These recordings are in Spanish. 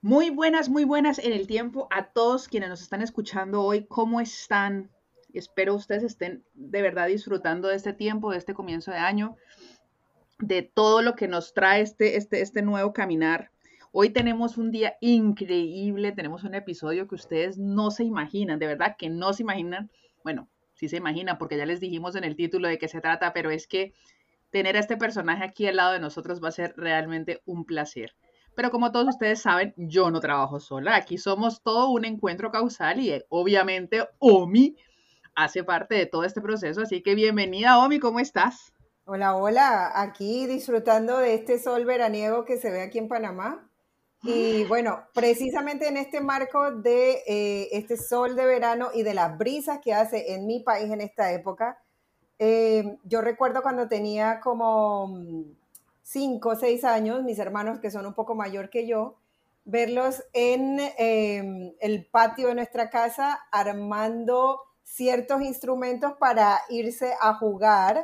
Muy buenas, muy buenas en el tiempo a todos quienes nos están escuchando hoy. ¿Cómo están? Espero ustedes estén de verdad disfrutando de este tiempo, de este comienzo de año, de todo lo que nos trae este, este, este nuevo caminar. Hoy tenemos un día increíble, tenemos un episodio que ustedes no se imaginan, de verdad que no se imaginan. Bueno, sí se imaginan porque ya les dijimos en el título de qué se trata, pero es que tener a este personaje aquí al lado de nosotros va a ser realmente un placer. Pero como todos ustedes saben, yo no trabajo sola. Aquí somos todo un encuentro causal y eh, obviamente Omi hace parte de todo este proceso. Así que bienvenida, Omi, ¿cómo estás? Hola, hola. Aquí disfrutando de este sol veraniego que se ve aquí en Panamá. Y bueno, precisamente en este marco de eh, este sol de verano y de las brisas que hace en mi país en esta época, eh, yo recuerdo cuando tenía como cinco o seis años, mis hermanos que son un poco mayor que yo, verlos en em, el patio de nuestra casa armando ciertos instrumentos para irse a jugar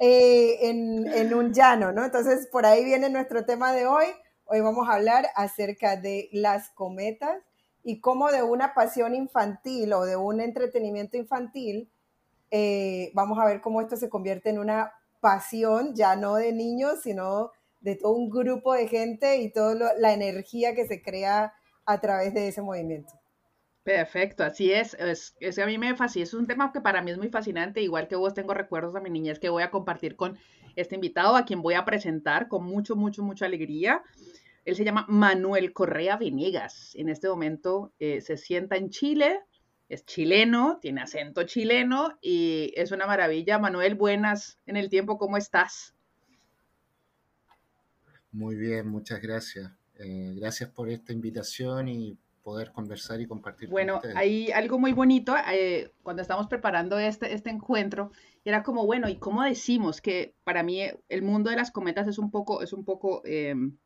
eh, en, en, un llano, ¿no? Entonces, por ahí viene nuestro tema de hoy. Hoy vamos a hablar acerca de las cometas y cómo de una pasión infantil o de un entretenimiento infantil, eh, vamos a ver cómo esto se convierte en una pasión, ya no de niños, sino de todo un grupo de gente y toda la energía que se crea a través de ese movimiento. Perfecto, así es. es, a mí me fascina, es un tema que para mí es muy fascinante, igual que vos tengo recuerdos de mi niñez que voy a compartir con este invitado, a quien voy a presentar con mucho, mucho, mucha alegría. Él se llama Manuel Correa Venegas. En este momento eh, se sienta en Chile, es chileno, tiene acento chileno y es una maravilla. Manuel, buenas en el tiempo, ¿cómo estás? Muy bien, muchas gracias. Eh, gracias por esta invitación y poder conversar y compartir. Bueno, hay algo muy bonito eh, cuando estamos preparando este, este encuentro. Era como, bueno, ¿y cómo decimos que para mí el mundo de las cometas es un poco, es un poco em,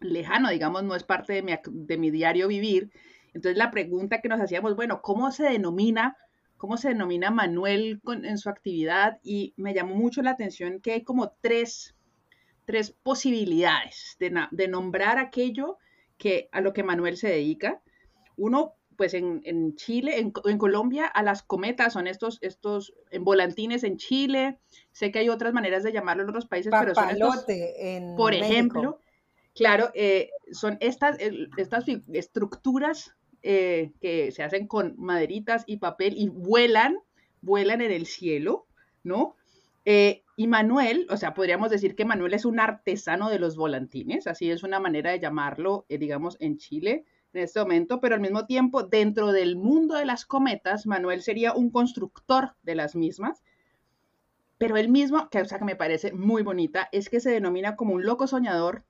lejano, digamos, no es parte de mi, de mi diario vivir? Entonces la pregunta que nos hacíamos, bueno, ¿cómo se denomina, cómo se denomina Manuel en su actividad? Y me llamó mucho la atención que hay como tres, tres posibilidades de, nombrar aquello que, a lo que Manuel se dedica. Uno, pues en, Chile, en, Colombia, a las cometas son estos, estos en volantines en Chile. Sé que hay otras maneras de llamarlo en otros países, pero son estos, en por ejemplo, claro, eh, son estas, estas estructuras eh, que se hacen con maderitas y papel y vuelan, vuelan en el cielo, ¿no? Eh, y Manuel, o sea, podríamos decir que Manuel es un artesano de los volantines, así es una manera de llamarlo, eh, digamos, en Chile en este momento, pero al mismo tiempo, dentro del mundo de las cometas, Manuel sería un constructor de las mismas, pero él mismo, que, o sea, que me parece muy bonita, es que se denomina como un loco soñador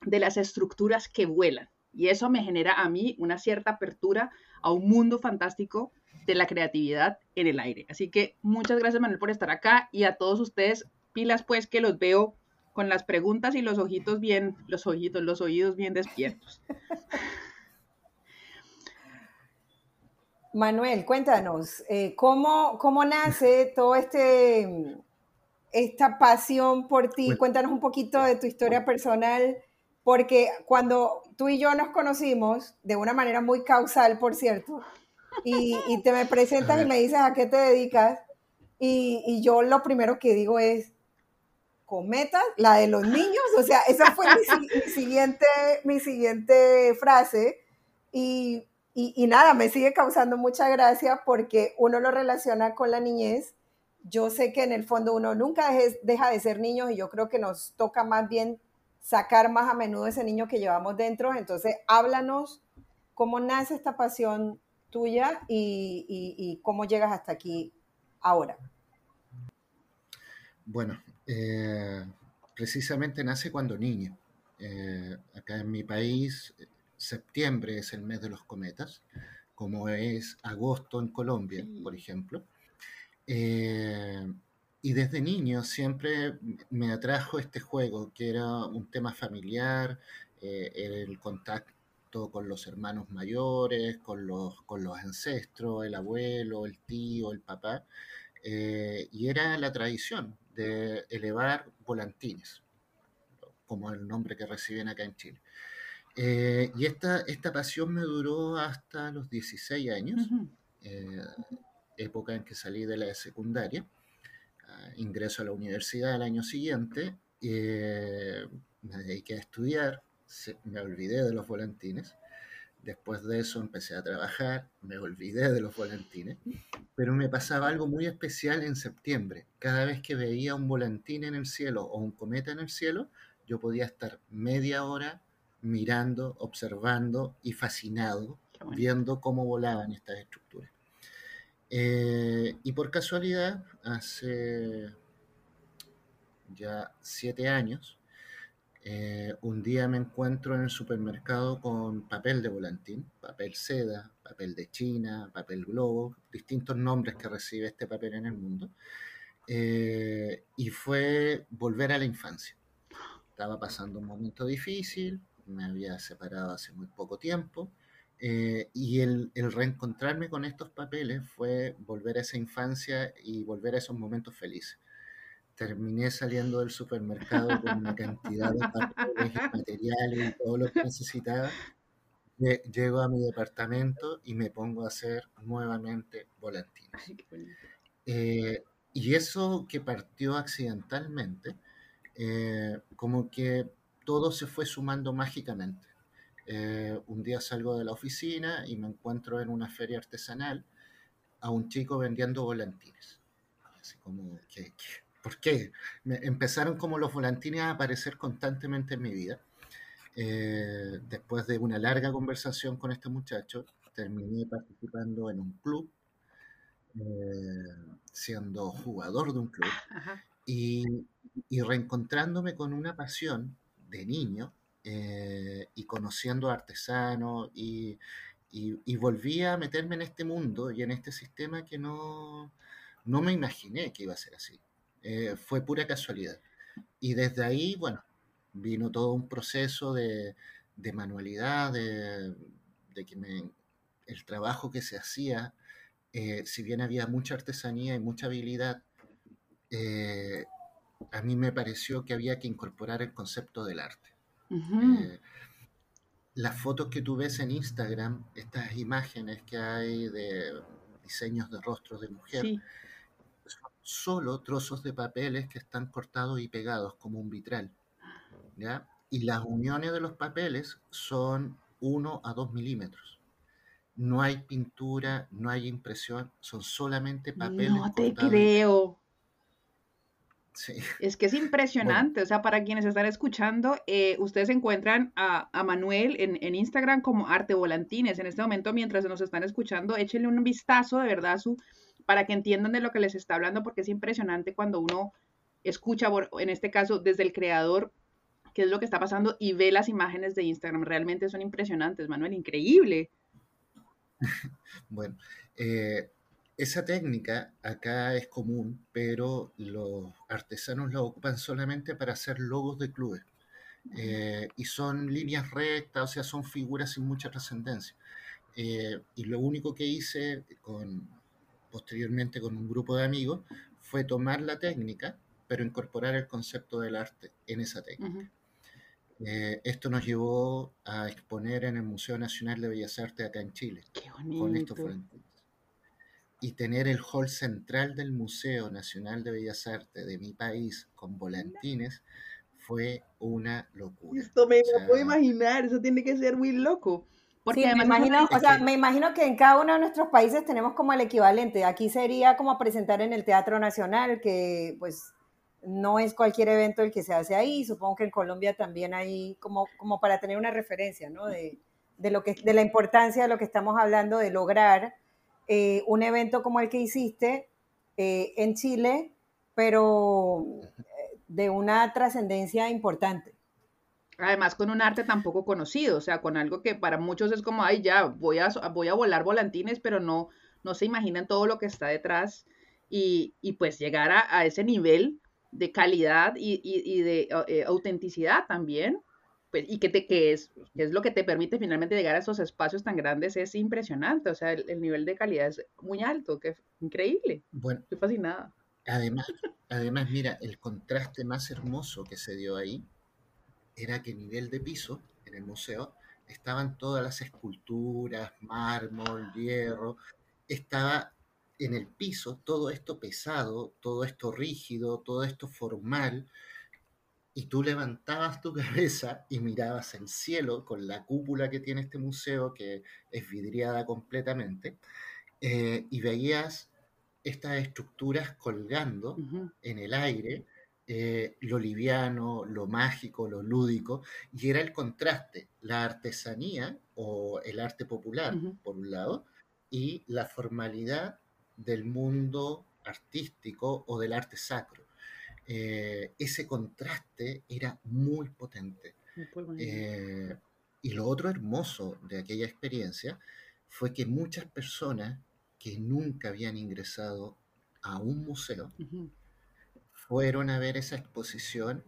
de las estructuras que vuelan. Y eso me genera a mí una cierta apertura a un mundo fantástico de la creatividad en el aire. Así que muchas gracias Manuel por estar acá y a todos ustedes, pilas pues que los veo con las preguntas y los ojitos bien, los ojitos, los oídos bien despiertos. Manuel, cuéntanos, eh, ¿cómo, ¿cómo nace todo este, esta pasión por ti? Cuéntanos un poquito de tu historia personal porque cuando tú y yo nos conocimos, de una manera muy causal, por cierto, y, te me presentas y me dices a qué te dedicas, y, yo lo primero que digo es, cometas, la de los niños, o sea, esa fue mi, siguiente, mi siguiente frase, y, y, nada, me sigue causando mucha gracia porque uno lo relaciona con la niñez. Yo sé que en el fondo uno nunca deja de ser niños y yo creo que nos toca más bien sacar más a menudo ese niño que llevamos dentro. Entonces, háblanos cómo nace esta pasión tuya y, cómo llegas hasta aquí ahora. Bueno, eh, precisamente nace cuando niño. Eh, acá en mi país, septiembre es el mes de los cometas, como es agosto en Colombia, por ejemplo. Eh, y desde niño siempre me atrajo este juego, que era un tema familiar, eh, el contacto, con los hermanos mayores, con los, con los ancestros, el abuelo, el tío, el papá, eh, y era la tradición de elevar volantines, como el nombre que reciben acá en Chile. Eh, y esta, esta pasión me duró hasta los 16 años, eh, época en que salí de la secundaria. Ah, ingreso a la universidad el año siguiente, eh, me dediqué a estudiar, me olvidé de los volantines. Después de eso empecé a trabajar, me olvidé de los volantines, pero me pasaba algo muy especial en septiembre. Cada vez que veía un volantín en el cielo o un cometa en el cielo, yo podía estar media hora mirando, observando y fascinado, viendo cómo volaban estas estructuras. Eh, y por casualidad, hace ya siete años, eh, un día me encuentro en el supermercado con papel de volantín, papel seda, papel de China, papel globo, distintos nombres que recibe este papel en el mundo. Eh, y fue volver a la infancia. Estaba pasando un momento difícil, me había separado hace muy poco tiempo, eh, y el, el, reencontrarme con estos papeles fue volver a esa infancia y volver a esos momentos felices. Terminé saliendo del supermercado con una cantidad de papeles y materiales y todo lo que necesitaba. Llego a mi departamento y me pongo a hacer nuevamente volantines. Eh, y eso que partió accidentalmente, eh, como que todo se fue sumando mágicamente. Eh, un día salgo de la oficina y me encuentro en una feria artesanal a un chico vendiendo volantines. Así como, ¿qué, por qué? Me empezaron como los volantines a aparecer constantemente en mi vida. Eh, después de una larga conversación con este muchacho, terminé participando en un club, eh, siendo jugador de un club, y, y reencontrándome con una pasión de niño eh, y conociendo artesanos y, y, volví a meterme en este mundo y en este sistema que no, no me imaginé que iba a ser así. Eh, fue pura casualidad. Y desde ahí, bueno, vino todo un proceso de, de manualidad, de, de que me, el trabajo que se hacía, eh, si bien había mucha artesanía y mucha habilidad, a mí me pareció que había que incorporar el concepto del arte. Eh, las fotos que tú ves en Instagram, estas imágenes que hay de diseños de rostros de mujer, son solo trozos de papeles que están cortados y pegados como un vitral. ¿ya? Y las uniones de los papeles son 1 a 2 milímetros. No hay pintura, no hay impresión, son solamente papeles. No te creo. Es que es impresionante, o sea, para quienes están escuchando, eh, ustedes encuentran a, Manuel en, Instagram como Arte Volantines. En este momento, mientras nos están escuchando, échenle un vistazo de verdad su, para que entiendan de lo que les está hablando, porque es impresionante cuando uno escucha, en este caso, desde el creador, qué es lo que está pasando y ve las imágenes de Instagram. Realmente son impresionantes, Manuel, increíble. bueno, eh, esa técnica acá es común, pero los artesanos la ocupan solamente para hacer logos de clubes. Eh, y son líneas rectas, o sea, son figuras sin mucha trascendencia. Eh, y lo único que hice con, posteriormente con un grupo de amigos fue tomar la técnica, pero incorporar el concepto del arte en esa técnica. Eh, esto nos llevó a exponer en el Museo Nacional de Bellas Artes acá en Chile. Qué bonito y tener el hall central del Museo Nacional de Bellas Artes de mi país con volantines fue una locura. Esto me lo puedo imaginar, eso tiene que ser muy loco. Porque me imagino, o sea, me imagino que en cada uno de nuestros países tenemos como el equivalente. Aquí sería como presentar en el Teatro Nacional, que pues no es cualquier evento el que se hace ahí. Supongo que en Colombia también hay como, como para tener una referencia, ¿no? De, de, lo que, de la importancia de lo que estamos hablando de lograr eh, un evento como el que hiciste eh, en Chile, pero eh, de una trascendencia importante. Además, con un arte tan poco conocido, o sea, con algo que para muchos es como, ay, ya, voy a, voy a volar volantines, pero no, no se imaginan todo lo que está detrás y, pues llegar a, ese nivel de calidad y, de autenticidad también, pues, y que, te, que, es, que es lo que te permite finalmente llegar a esos espacios tan grandes, es impresionante. O sea, el, nivel de calidad es muy alto, que es increíble. Bueno, estoy fascinada. Además, además, mira, el contraste más hermoso que se dio ahí era que a nivel de piso, en el museo, estaban todas las esculturas, mármol, hierro, estaba en el piso todo esto pesado, todo esto rígido, todo esto formal, y tú levantabas tu cabeza y mirabas el cielo con la cúpula que tiene este museo, que es vidriada completamente, eh, y veías estas estructuras colgando en el aire, eh, lo liviano, lo mágico, lo lúdico, y era el contraste, la artesanía o el arte popular, por un lado, y la formalidad del mundo artístico o del arte sacro. Eh, ese contraste era muy potente. Eh, y lo otro hermoso de aquella experiencia fue que muchas personas que nunca habían ingresado a un museo fueron a ver esa exposición,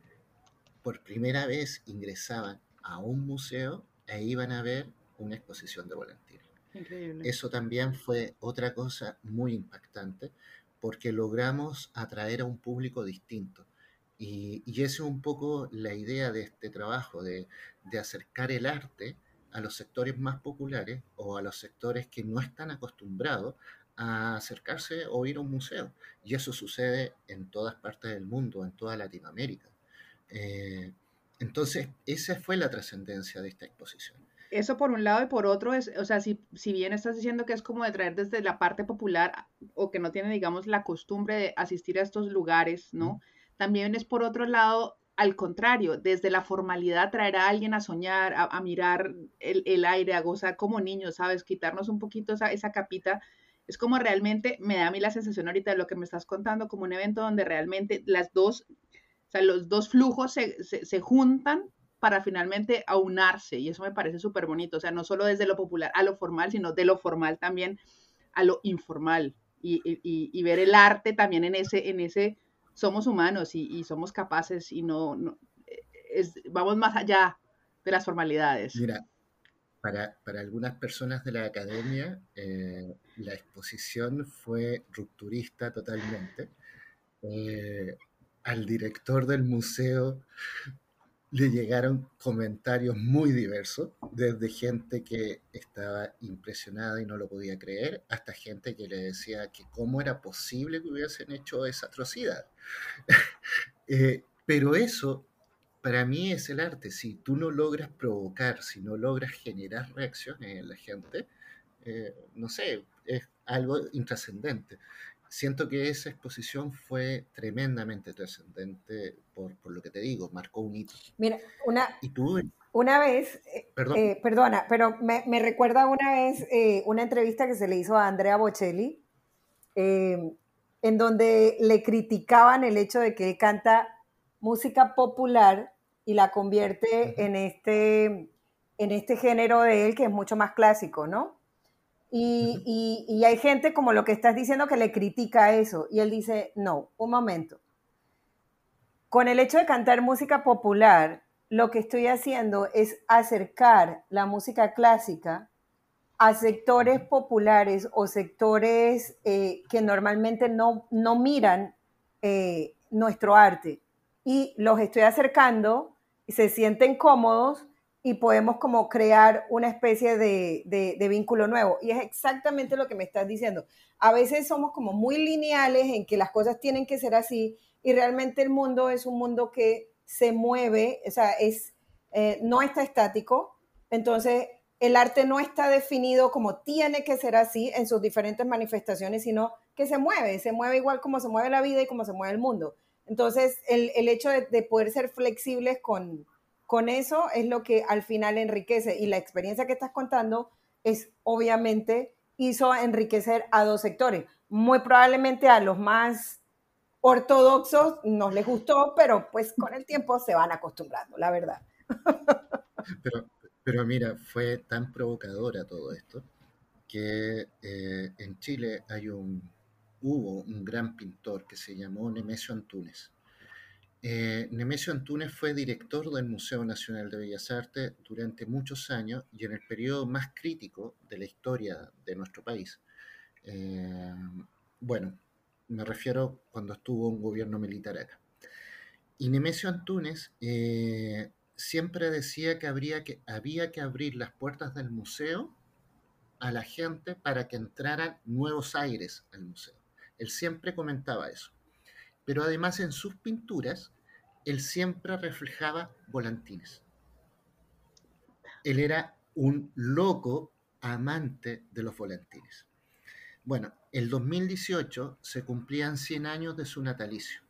por primera vez ingresaban a un museo e iban a ver una exposición de Volantino. Eso también fue otra cosa muy impactante porque logramos atraer a un público distinto. Y, y esa es un poco la idea de este trabajo, de, de, acercar el arte a los sectores más populares o a los sectores que no están acostumbrados a acercarse o ir a un museo. Y eso sucede en todas partes del mundo, en toda Latinoamérica. Eh, entonces, esa fue la trascendencia de esta exposición eso por un lado y por otro es, o sea, si, si bien estás diciendo que es como de traer desde la parte popular o que no tiene, digamos, la costumbre de asistir a estos lugares, ¿no? También es por otro lado, al contrario, desde la formalidad traer a alguien a soñar, a, mirar el, aire, a gozar como niños, ¿sabes? Quitarnos un poquito esa, esa capita. Es como realmente, me da a mí la sensación ahorita de lo que me estás contando, como un evento donde realmente las dos, o sea, los dos flujos se, se, se juntan para finalmente aunarse y eso me parece súper bonito, o sea, no solo desde lo popular a lo formal, sino de lo formal también a lo informal y, ver el arte también en ese, en ese, somos humanos y, somos capaces y no, es, vamos más allá de las formalidades. Mira, para, algunas personas de la academia, eh, la exposición fue rupturista totalmente. Eh, al director del museo le llegaron comentarios muy diversos, desde gente que estaba impresionada y no lo podía creer, hasta gente que le decía que cómo era posible que hubiesen hecho esa atrocidad. Eh, pero eso, para mí, es el arte. Si tú no logras provocar, si no logras generar reacciones en la gente, eh, no sé, es algo intrascendente siento que esa exposición fue tremendamente trascendente por, lo que te digo, marcó un hito. Mira, una, ¿Y tú? una vez, eh, eh, perdona, pero me, recuerda una vez eh, una entrevista que se le hizo a Andrea Bocelli, en donde le criticaban el hecho de que canta música popular y la convierte en, este, en este género de él que es mucho más clásico, ¿no? Y, hay gente como lo que estás diciendo que le critica eso. Y él dice, no, un momento. Con el hecho de cantar música popular, lo que estoy haciendo es acercar la música clásica a sectores populares o sectores eh, que normalmente no, no miran eh, nuestro arte. Y los estoy acercando, y se sienten cómodos y podemos como crear una especie de, vínculo nuevo. Y es exactamente lo que me estás diciendo. A veces somos como muy lineales en que las cosas tienen que ser así y realmente el mundo es un mundo que se mueve, o sea, es, eh, no está estático. Entonces, el arte no está definido como tiene que ser así en sus diferentes manifestaciones, sino que se mueve, se mueve igual como se mueve la vida y como se mueve el mundo. Entonces, el, hecho de poder ser flexibles con, con eso es lo que al final enriquece y la experiencia que estás contando es obviamente hizo enriquecer a dos sectores. Muy probablemente a los más ortodoxos no les gustó, pero pues con el tiempo se van acostumbrando, la verdad. Pero, pero mira, fue tan provocadora todo esto que eh, en Chile hay un, hubo un gran pintor que se llamó Nemesio Antunes Eh, Nemesio Antunes fue director del Museo Nacional de Bellas Artes durante muchos años y en el periodo más crítico de la historia de nuestro país. Eh, bueno, me refiero cuando estuvo un gobierno militar acá. Y Nemesio Antunes eh, siempre decía que, habría que había que abrir las puertas del museo a la gente para que entraran nuevos aires al museo. Él siempre comentaba eso. Pero además en sus pinturas, él siempre reflejaba volantines. Él era un loco amante de los volantines. Bueno, el 2018 se cumplían 100 años de su natalicio.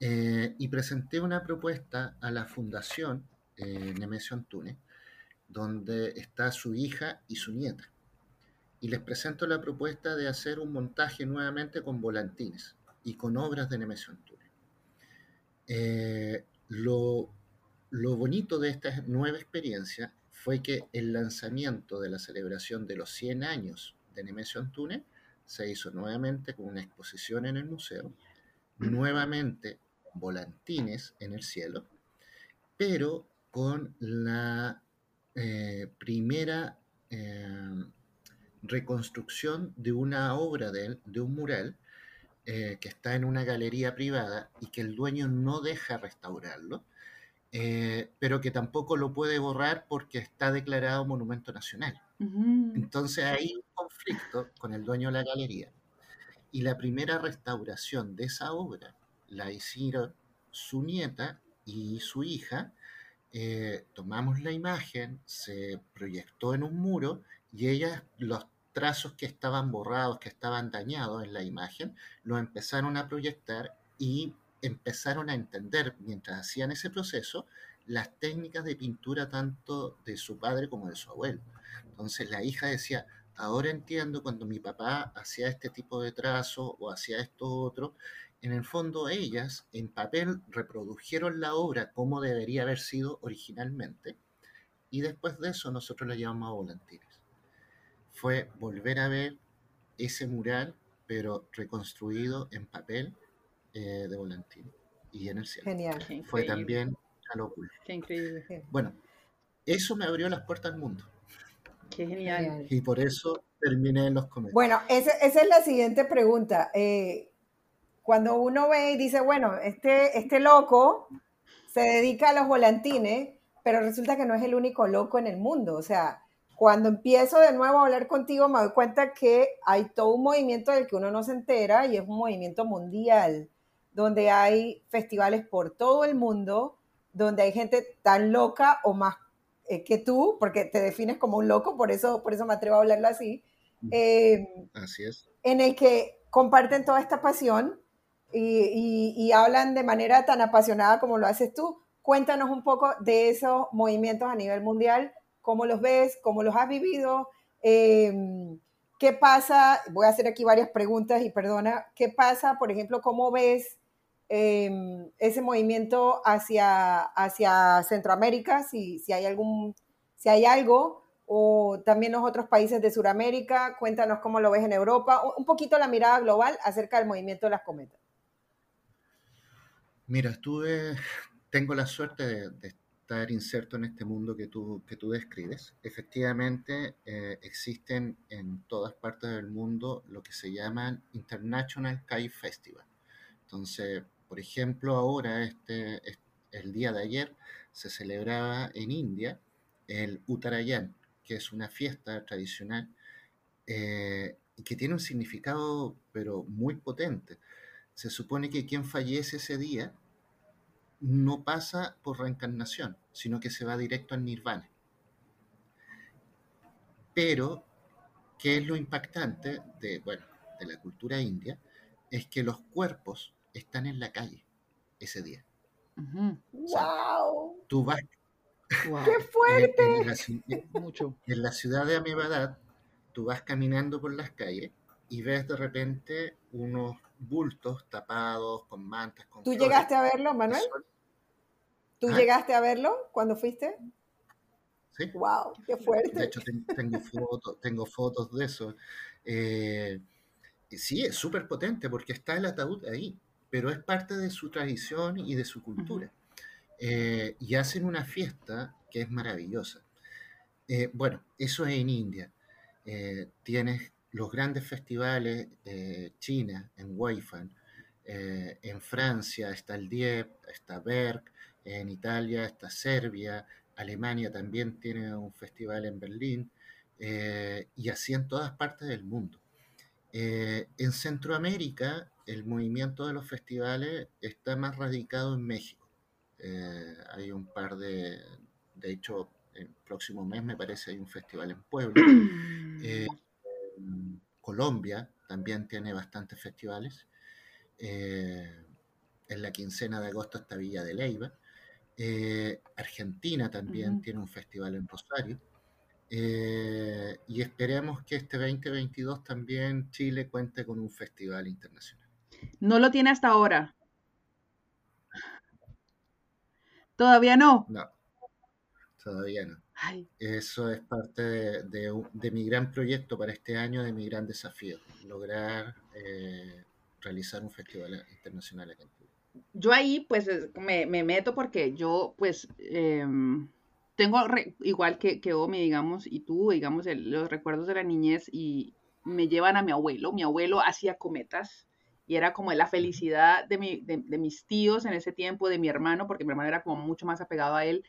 Eh, y presenté una propuesta a la Fundación eh, Nemesio Antunes, donde está su hija y su nieta. Y les presento la propuesta de hacer un montaje nuevamente con volantines y con obras de Nemesio Antunes. Eh, lo, lo bonito de esta nueva experiencia fue que el lanzamiento de la celebración de los 100 años de Nemesio Antunes se hizo nuevamente con una exposición en el museo, nuevamente volantines en el cielo, pero con la eh, primera eh, reconstrucción de una obra de él, de un mural, eh, que está en una galería privada y que el dueño no deja restaurarlo, pero que tampoco lo puede borrar porque está declarado monumento nacional. Entonces hay un conflicto con el dueño de la galería. Y la primera restauración de esa obra la hicieron su nieta y su hija. Eh, tomamos la imagen, se proyectó en un muro y ellas, los trazos que estaban borrados, que estaban dañados en la imagen, lo empezaron a proyectar y empezaron a entender, mientras hacían ese proceso, las técnicas de pintura tanto de su padre como de su abuelo. Entonces la hija decía, ahora entiendo cuando mi papá hacía este tipo de trazo o hacía esto otro, en el fondo ellas en papel reprodujeron la obra como debería haber sido originalmente y después de eso nosotros la llamamos a volantines. Fue volver a ver ese mural pero reconstruido en papel eh, de volantín y en el cielo. Genial. Fue también una locura. Qué increíble. Bueno, eso me abrió las puertas al mundo. Qué genial. Y por eso terminé en los comentarios. Bueno, esa, esa es la siguiente pregunta. Eh, cuando uno ve y dice, bueno, este, este loco se dedica a los volantines, pero resulta que no es el único loco en el mundo. O sea, cuando empiezo de nuevo a hablar contigo, me doy cuenta que hay todo un movimiento del que uno no se entera y es un movimiento mundial, donde hay festivales por todo el mundo, donde hay gente tan loca o más eh, que tú, porque te defines como un loco, por eso, por eso me atrevo a hablarlo así. Eh, así es. En el que comparten toda esta pasión y, hablan de manera tan apasionada como lo haces tú. Cuéntanos un poco de esos movimientos a nivel mundial, cómo los ves, cómo los has vivido, em, qué pasa, voy a hacer aquí varias preguntas y perdona, qué pasa, por ejemplo, cómo ves em, ese movimiento hacia, hacia Centroamérica, si, si, hay algún, si hay algo, o también los otros países de Sudamérica, cuéntanos cómo lo ves en Europa, un poquito la mirada global acerca del movimiento de las cometas. Mira, estuve, tengo la suerte de, estar inserto en este mundo que tú, que tú describes. Efectivamente, eh, existen en todas partes del mundo lo que se llaman International Kai Festival. Entonces, por ejemplo, ahora, este, el día de ayer, se celebraba en India el Uttarayan, que es una fiesta tradicional eh, que tiene un significado, pero muy potente se supone que quien fallece ese día no pasa por reencarnación, sino que se va directo al nirvana. Pero, ¿qué es lo impactante de, bueno, de la cultura india? Es que los cuerpos están en la calle ese día. ¡Wow! Tú vas. ¡Qué fuerte! En, la, Mucho. en la ciudad de Amebadad, tú vas caminando por las calles y ves de repente unos bultos tapados con mantas. Con ¿Tú llegaste a verlo, Manuel? ¿Tú llegaste a verlo cuando fuiste? Sí. ¡Wow! ¡Qué fuerte! De hecho, tengo, fotos, tengo fotos de eso. Eh, sí, es súper potente porque está el ataúd ahí, pero es parte de su tradición y de su cultura. Eh, y hacen una fiesta que es maravillosa. Eh, bueno, eso es en India. tienes los grandes festivales, China, en Weifan, en Francia está el Dieppe, está Berg, en Italia está Serbia, Alemania también tiene un festival en Berlín, y así en todas partes del mundo. Eh, en Centroamérica, el movimiento de los festivales está más radicado en México. Eh, hay un par de, de hecho, el próximo mes me parece hay un festival en Puebla. Eh, Colombia también tiene bastantes festivales. en la quincena de agosto está Villa de Leyva. Argentina también tiene un festival en Rosario. Eh, y esperemos que este 2022 también Chile cuente con un festival internacional. No lo tiene hasta ahora. ¿Todavía no? No, todavía no. Eso es parte de, mi gran proyecto para este año, de mi gran desafío, lograr eh, realizar un festival internacional aquí en. Yo ahí pues me, meto porque yo pues... Em, tengo igual que, que Omi, digamos, y tú, digamos, los recuerdos de la niñez y me llevan a mi abuelo. Mi abuelo hacía cometas y era como la felicidad de, mi, de, mis tíos en ese tiempo, de mi hermano, porque mi hermano era como mucho más apegado a él.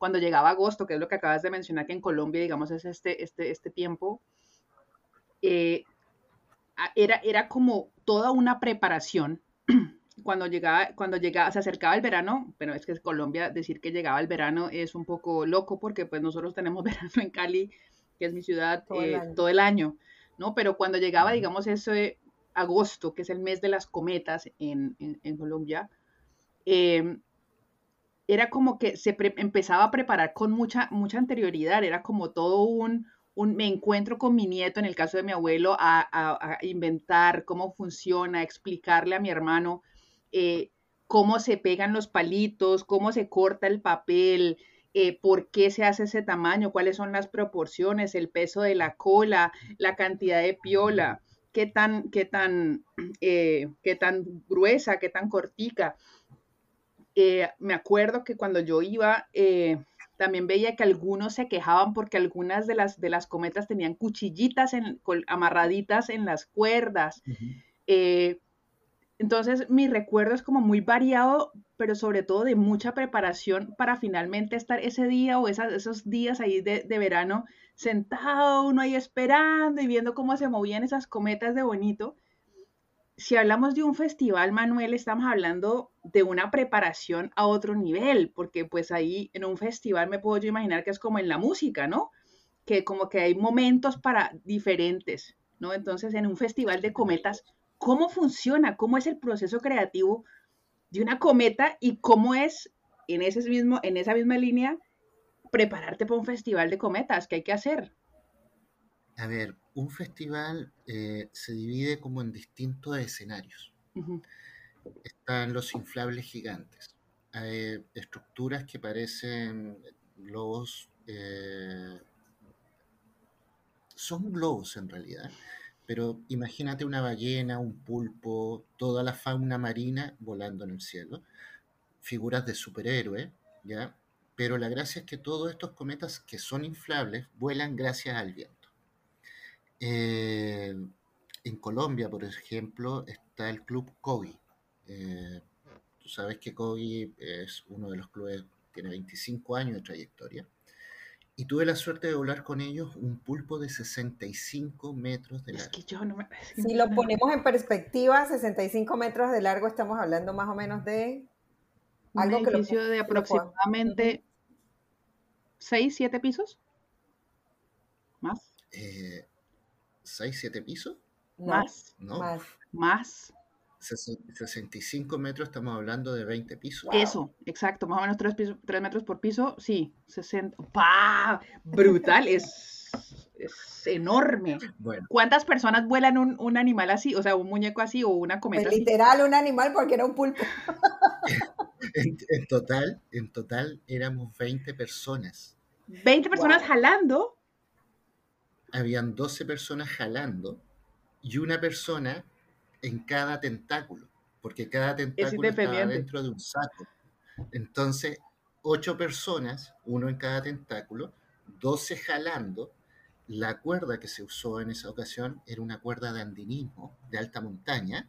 Cuando llegaba agosto, que es lo que acabas de mencionar, que en Colombia, digamos, es este, este, este tiempo, eh, era, era como toda una preparación cuando llegaba, cuando llegaba, se acercaba el verano, pero es que en Colombia decir que llegaba el verano es un poco loco porque pues nosotros tenemos verano en Cali, que es mi ciudad, todo, el, eh, año. ¿no? Pero cuando llegaba, digamos, ese agosto, que es el mes de las cometas en, Colombia, em, era como que se empezaba a preparar con mucha, mucha anterioridad, era como todo un, un, me encuentro con mi nieto, en el caso de mi abuelo, a, a inventar cómo funciona, explicarle a mi hermano eh, cómo se pegan los palitos, cómo se corta el papel, eh, por qué se hace ese tamaño, cuáles son las proporciones, el peso de la cola, la cantidad de piola, qué tan, qué tan, eh, qué tan gruesa, qué tan cortica. Me acuerdo que cuando yo iba, también veía que algunos se quejaban porque algunas de las, de las cometas tenían cuchillitas amarraditas en las cuerdas. Entonces, mi recuerdo es como muy variado, pero sobre todo de mucha preparación para finalmente estar ese día o esos días ahí de, verano sentado, uno ahí esperando y viendo cómo se movían esas cometas de bonito. Si hablamos de un festival, Manuel, estamos hablando de una preparación a otro nivel, porque pues ahí en un festival me puedo yo imaginar que es como en la música, ¿no? Que como que hay momentos para diferentes, ¿no? Entonces, en un festival de cometas, cómo funciona, cómo es el proceso creativo de una cometa y cómo es en, ese mismo, en esa misma línea prepararte para un festival de cometas, ¿qué hay que hacer? A ver, un festival eh, se divide como en distintos escenarios. Están los inflables gigantes. Hay estructuras que parecen globos, eh, son globos en realidad, pero imagínate una ballena, un pulpo, toda la fauna marina volando en el cielo, figuras de superhéroe, ¿ya? Pero la gracia es que todos estos cometas que son inflables vuelan gracias al viento. Eh, en Colombia, por ejemplo, está el club COGI. Eh, tú sabes que COGI es uno de los clubes, tiene 25 años de trayectoria y tuve la suerte de volar con ellos un pulpo de 65 metros de largo. Si lo ponemos en perspectiva, 65 metros de largo, estamos hablando más o menos de... Algo un edificio de aproximadamente 6, 7 pisos. ¿Más? Eh, ¿6, 7 pisos? más. No. Más. Más. 65 metros, estamos hablando de 20 pisos. Eso, exacto, más o menos 3, metros por piso, sí, 60. ¡Pah! Brutal, es, es enorme. ¿Cuántas personas vuelan un, animal así, o sea, un muñeco así o una cometa pues Literal, un animal porque era un pulpo. en, total, en total éramos 20 personas. 20 personas jalando. Habían 12 personas jalando y una persona en cada tentáculo. porque cada tentáculo estaba dentro de un saco. Entonces, ocho personas, uno en cada tentáculo, doce jalando. La cuerda que se usó en esa ocasión era una cuerda de andinismo de alta montaña,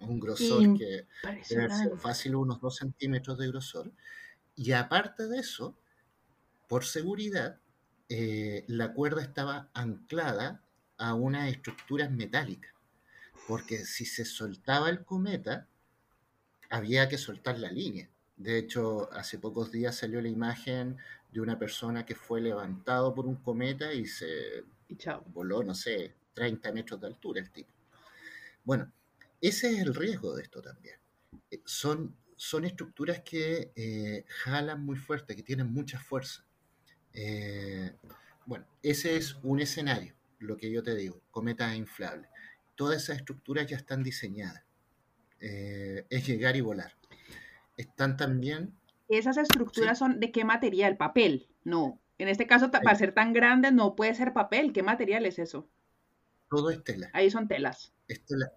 un grosor que debe ser fácil unos dos centímetros de grosor. Y aparte de eso, por seguridad, eh, la cuerda estaba anclada a unas estructuras metálicas, porque si se soltaba el cometa, había que soltar la línea. De hecho, hace pocos días salió la imagen de una persona que fue levantado por un cometa y se voló, no sé, 30 metros de altura el tipo. Bueno, ese es el riesgo de esto también. Eh, son, son estructuras que eh, jalan muy fuerte, que tienen mucha fuerza. Eh, bueno, ese es un escenario lo que yo te digo, cometa inflable. Todas esas estructuras ya están diseñadas. Eh, es llegar y volar. Están también... ¿Esas estructuras son de qué material? ¿Papel? No. En este caso, para ser tan grande, no puede ser papel. ¿Qué material es eso? Todo es tela. Ahí son telas. Estela,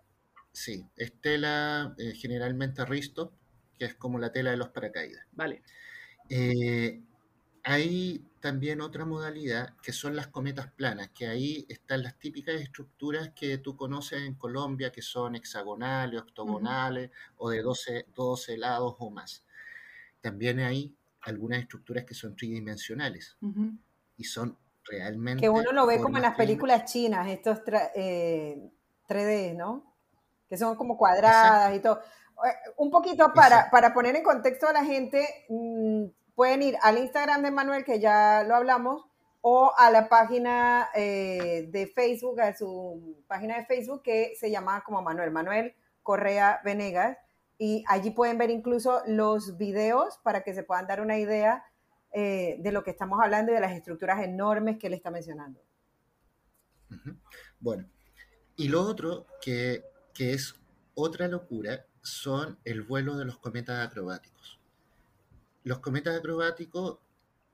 sí, es tela eh, generalmente risto, que es como la tela de los paracaídas. Vale. Eh, hay también otra modalidad que son las cometas planas, que ahí están las típicas estructuras que tú conoces en Colombia, que son hexagonales, octogonales o de 12, 12 lados o más. También hay algunas estructuras que son tridimensionales y son realmente... Que uno lo ve como en las películas chinas, estos 3D, eh, ¿no? Que son como cuadradas y todo. Eh, un poquito para, para, poner en contexto a la gente, mm, pueden ir al Instagram de Manuel, que ya lo hablamos, o a la página eh, de Facebook, a su página de Facebook que se llama como Manuel, Manuel Correa Venegas, y allí pueden ver incluso los videos para que se puedan dar una idea eh, de lo que estamos hablando y de las estructuras enormes que él está mencionando. Bueno, y lo otro que, que es otra locura son el vuelo de los cometas acrobáticos. Los cometas acrobáticos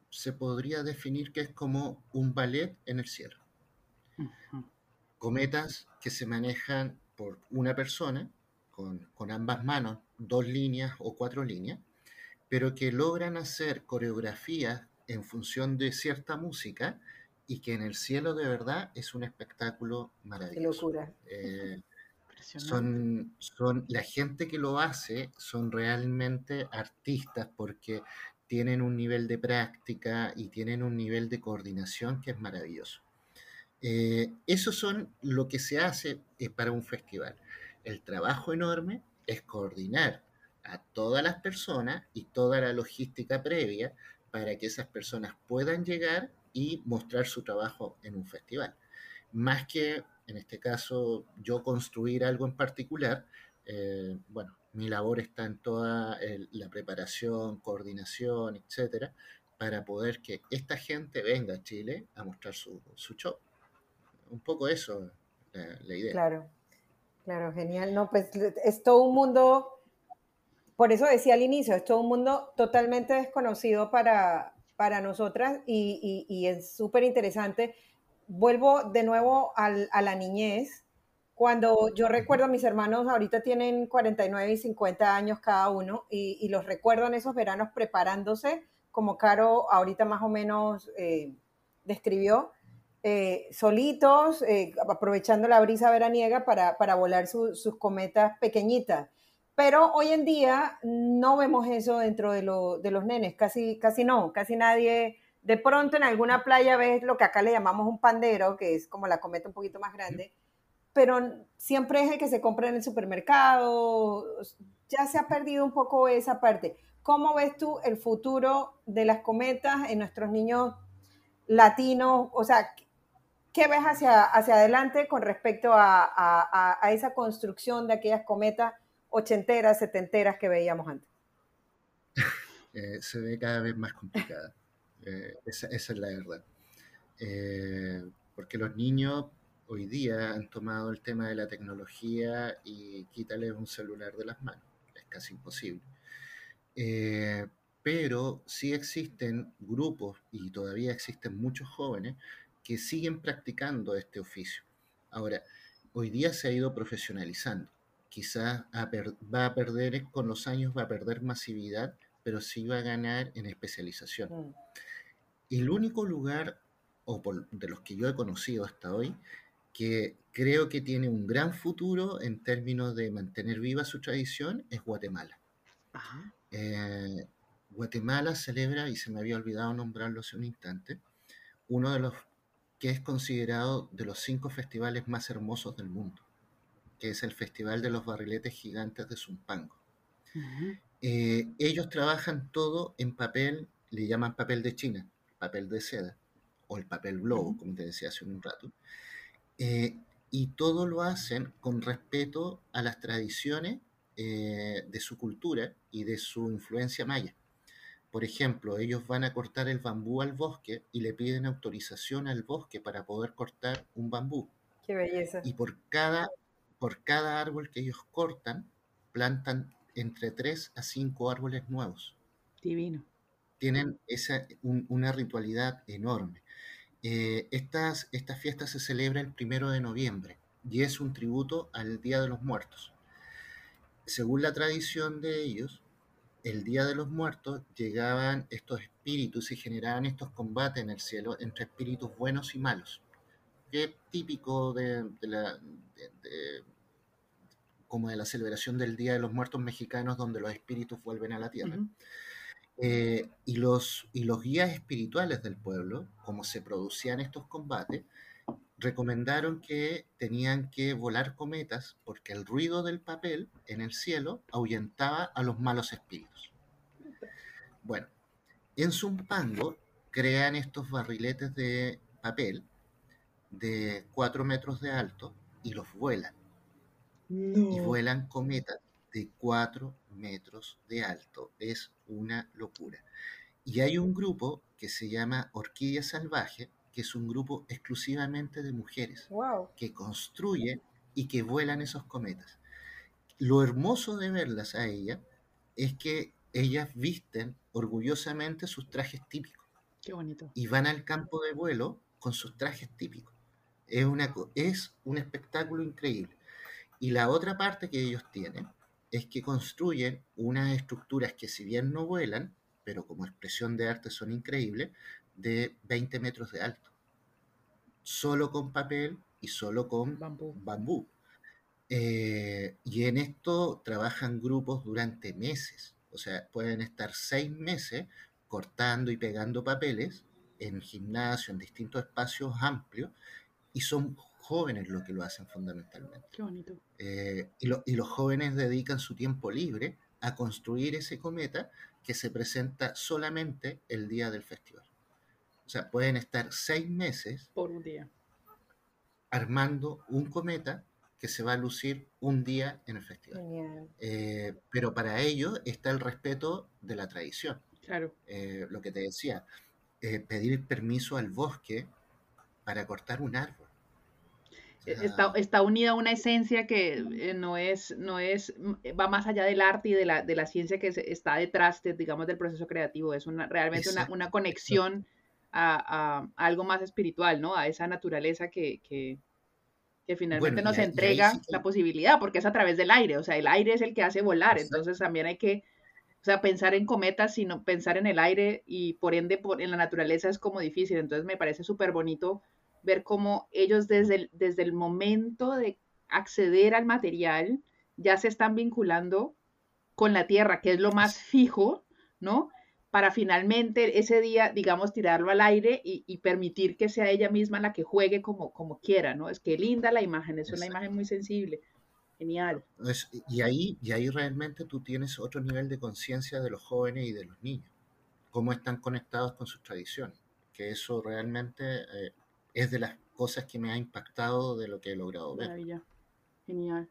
se podría definir que es como un ballet en el cielo. Cometas que se manejan por una persona con, ambas manos, dos líneas o cuatro líneas, pero que logran hacer coreografías en función de cierta música y que en el cielo de verdad es un espectáculo maravilloso. Qué locura. Eh, son, son, la gente que lo hace son realmente artistas porque tienen un nivel de práctica y tienen un nivel de coordinación que es maravilloso. Eh, eso son lo que se hace eh, para un festival. El trabajo enorme es coordinar a todas las personas y toda la logística previa para que esas personas puedan llegar y mostrar su trabajo en un festival. Más que en este caso yo construir algo en particular, eh, bueno, mi labor está en toda la preparación, coordinación, etcétera, para poder que esta gente venga a Chile a mostrar su, show. Un poco eso la, la idea. Claro, claro, genial. No, pues es todo un mundo, por eso decía al inicio, es todo un mundo totalmente desconocido para, para nosotras y, y es súper interesante vuelvo de nuevo a la niñez. Cuando yo recuerdo a mis hermanos, ahorita tienen 49 y 50 años cada uno, y, los recuerdo en esos veranos preparándose, como Caro ahorita más o menos eh, describió, eh, solitos, eh, aprovechando la brisa veraniega para, volar sus cometas pequeñitas. Pero hoy en día no vemos eso dentro de, de los nenes, casi, casi no, casi nadie de pronto en alguna playa ves lo que acá le llamamos un pandero, que es como la cometa un poquito más grande, pero siempre es el que se compra en el supermercado, ya se ha perdido un poco esa parte. ¿Cómo ves tú el futuro de las cometas en nuestros niños latinos? O sea, ¿qué ves hacia, hacia adelante con respecto a, esa construcción de aquellas cometas ochenteras, setenteras que veíamos antes? Eh, se ve cada vez más complicada. Eh, esa, es la verdad. Eh, porque los niños hoy día han tomado el tema de la tecnología y quítales un celular de las manos. Es casi imposible. Eh, pero sí existen grupos y todavía existen muchos jóvenes que siguen practicando este oficio. Ahora, hoy día se ha ido profesionalizando. quizás va a perder con los años, va a perder masividad, pero sí va a ganar en especialización. Mm. El único lugar, o de los que yo he conocido hasta hoy, que creo que tiene un gran futuro en términos de mantener viva su tradición es Guatemala. Eh, Guatemala celebra, y se me había olvidado nombrarlo hace un instante, uno de los que es considerado de los cinco festivales más hermosos del mundo, que es el Festival de los Barriletes Gigantes de Zumpango. Eh, ellos trabajan todo en papel, le llaman papel de China, papel de seda, o el papel globo, como te decía hace un rato, eh, y todo lo hacen con respeto a las tradiciones eh, de su cultura y de su influencia maya. Por ejemplo, ellos van a cortar el bambú al bosque y le piden autorización al bosque para poder cortar un bambú. Qué belleza. Y por cada, por cada árbol que ellos cortan, plantan entre 3 a 5 árboles nuevos. Divino. Tienen esa, una ritualidad enorme. Eh, estas, esta fiesta se celebra el primero de noviembre y es un tributo al Día de los Muertos. Según la tradición de ellos, el Día de los Muertos llegaban estos espíritus y generaban estos combates en el cielo entre espíritus buenos y malos, que típico de, la, como de la celebración del Día de los Muertos mexicanos, donde los espíritus vuelven a la tierra. Eh, y, los, y los guías espirituales del pueblo, como se producían estos combates, recomendaron que tenían que volar cometas porque el ruido del papel en el cielo ahuyentaba a los malos espíritus. Bueno, en Zumpango crean estos barriletes de papel de 4 metros de alto y los vuelan. Y vuelan cometas de 4 metros de alto. Es una locura. Y hay un grupo que se llama Orquídea Salvaje, que es un grupo exclusivamente de mujeres que construyen y que vuelan esos cometas. Lo hermoso de verlas a ellas es que ellas visten orgullosamente sus trajes típicos. Qué bonito. Y van al campo de vuelo con sus trajes típicos. Es, una, es un espectáculo increíble. Y la otra parte que ellos tienen es que construyen unas estructuras que si bien no vuelan, pero como expresión de arte son increíbles, de 20 metros de alto. Solo con papel y solo con bambú. Eh, y en esto trabajan grupos durante meses. O sea, pueden estar seis meses cortando y pegando papeles en gimnasio, en distintos espacios amplios, y son jóvenes los que lo hacen fundamentalmente. Qué bonito. Eh, y, y, los jóvenes dedican su tiempo libre a construir ese cometa que se presenta solamente el día del festival. O sea, pueden estar seis meses por un día armando un cometa que se va a lucir un día en el festival. Eh, pero para ello está el respeto de la tradición. Claro. Eh, lo que te decía, eh, pedir permiso al bosque para cortar un árbol. Está, está, unida a una esencia que no es, no es, va más allá del arte y de la, de la ciencia que está detrás, de, digamos, del proceso creativo. Es una, realmente una, una, conexión a, algo más espiritual, ¿no? A esa naturaleza que, que, finalmente nos entrega la posibilidad, porque es a través del aire, o sea, el aire es el que hace volar, entonces también hay que, o sea, pensar en cometas, sino pensar en el aire y por ende por, en la naturaleza es como difícil, entonces me parece súper bonito ver cómo ellos desde el, desde el momento de acceder al material ya se están vinculando con la tierra, que es lo más fijo, ¿no? para finalmente ese día, digamos, tirarlo al aire y, permitir que sea ella misma la que juegue como, como quiera, ¿no? Es que linda la imagen, es una imagen muy sensible, genial. y, ahí, y ahí realmente tú tienes otro nivel de conciencia de los jóvenes y de los niños, cómo están conectados con sus tradiciones, que eso realmente eh, es de las cosas que me ha impactado de lo que he logrado ver. Maravilla, genial.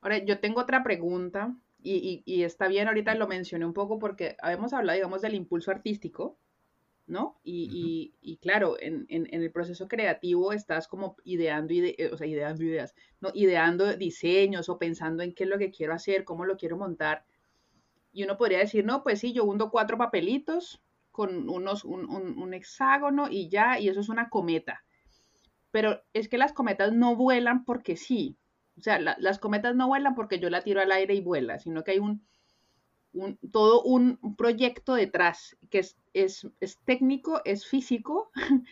Ahora, yo tengo otra pregunta y, está bien, ahorita lo mencioné un poco porque habíamos hablado, digamos, del impulso artístico, ¿no? Y, claro, en, el proceso creativo estás como ideando, eh, o sea, ideando ideas, ¿no? Ideando diseños o pensando en qué es lo que quiero hacer, cómo lo quiero montar. Y uno podría decir, no, pues sí, yo hundo cuatro papelitos con unos, un, un hexágono y ya, y eso es una cometa. Pero es que las cometas no vuelan porque sí, O sea, las cometas no vuelan porque yo la tiro al aire y vuela, sino que hay un, un todo un proyecto detrás que es, es, es técnico, es físico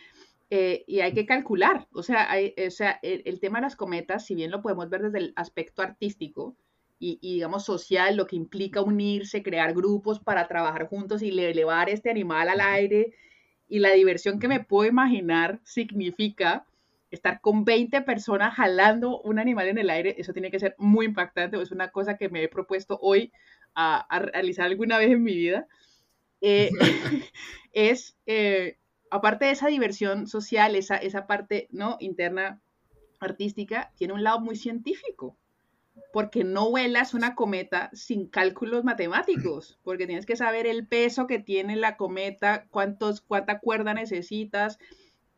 eh, y hay que calcular. O sea, o sea el, tema de las cometas, si bien lo podemos ver desde el aspecto artístico y, y, digamos social, lo que implica unirse, crear grupos para trabajar juntos y elevar este animal al aire. Y la diversión que me puedo imaginar significa estar con 20 personas jalando un animal en el aire, eso tiene que ser muy impactante, es una cosa que me he propuesto hoy a, realizar alguna vez en mi vida. Eh, es, eh, aparte de esa diversión social, esa, esa parte ¿no? interna artística, tiene un lado muy científico porque no vuelas una cometa sin cálculos matemáticos, porque tienes que saber el peso que tiene la cometa, cuántos, cuánta cuerda necesitas,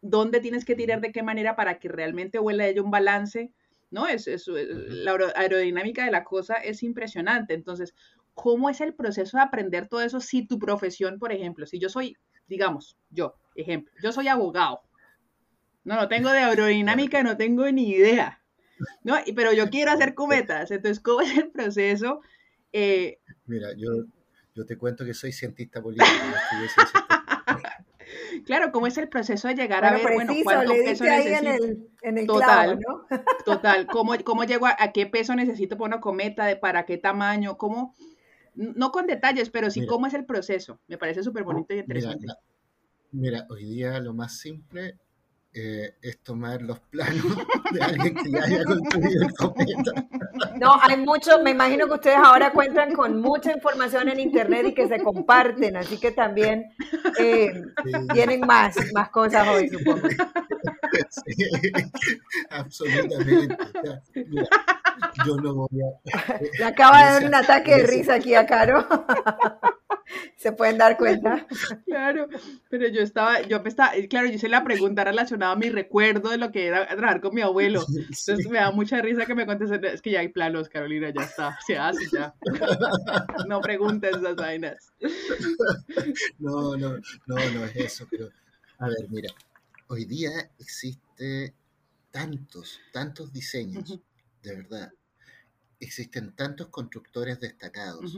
dónde tienes que tirar de qué manera para que realmente vuela ella un balance, ¿no? Es, la aerodinámica de la cosa es impresionante. Entonces, ¿cómo es el proceso de aprender todo eso si tu profesión, por ejemplo, si yo soy, digamos, yo, ejemplo, yo soy abogado, no, no tengo de aerodinámica, no tengo ni idea, ¿no? Pero yo quiero hacer cometas, entonces, ¿cómo es el proceso? Eh, Mira, yo, yo te cuento que soy cientista político. claro, ¿cómo es el proceso de llegar a ver, bueno, cuánto peso necesito? En el, total, ¿no? total, ¿cómo, cómo llego a, qué peso necesito para una cometa, de para qué tamaño, cómo, no con detalles, pero sí cómo es el proceso. Me parece súper bonito y interesante. mira, hoy día lo más simple eh, es tomar los planos de alguien que ya haya construido el cometa. No, hay mucho, me imagino que ustedes ahora cuentan con mucha información en internet y que se comparten, así que también eh, tienen más, más cosas hoy, supongo. Sí, absolutamente. mira, yo no voy a... Le acaba de dar un ataque de risa aquí a Caro. se pueden dar cuenta. Claro, pero yo estaba, yo me estaba, claro, yo hice la pregunta relacionada a mi recuerdo de lo que era trabajar con mi abuelo. Entonces me da mucha risa que me contesten, es que ya hay planos, Carolina, ya está, se hace ya. No preguntes esas vainas. No, no, no, no es eso, pero a ver, mira, hoy día existe tantos, tantos diseños, de verdad. Existen tantos constructores destacados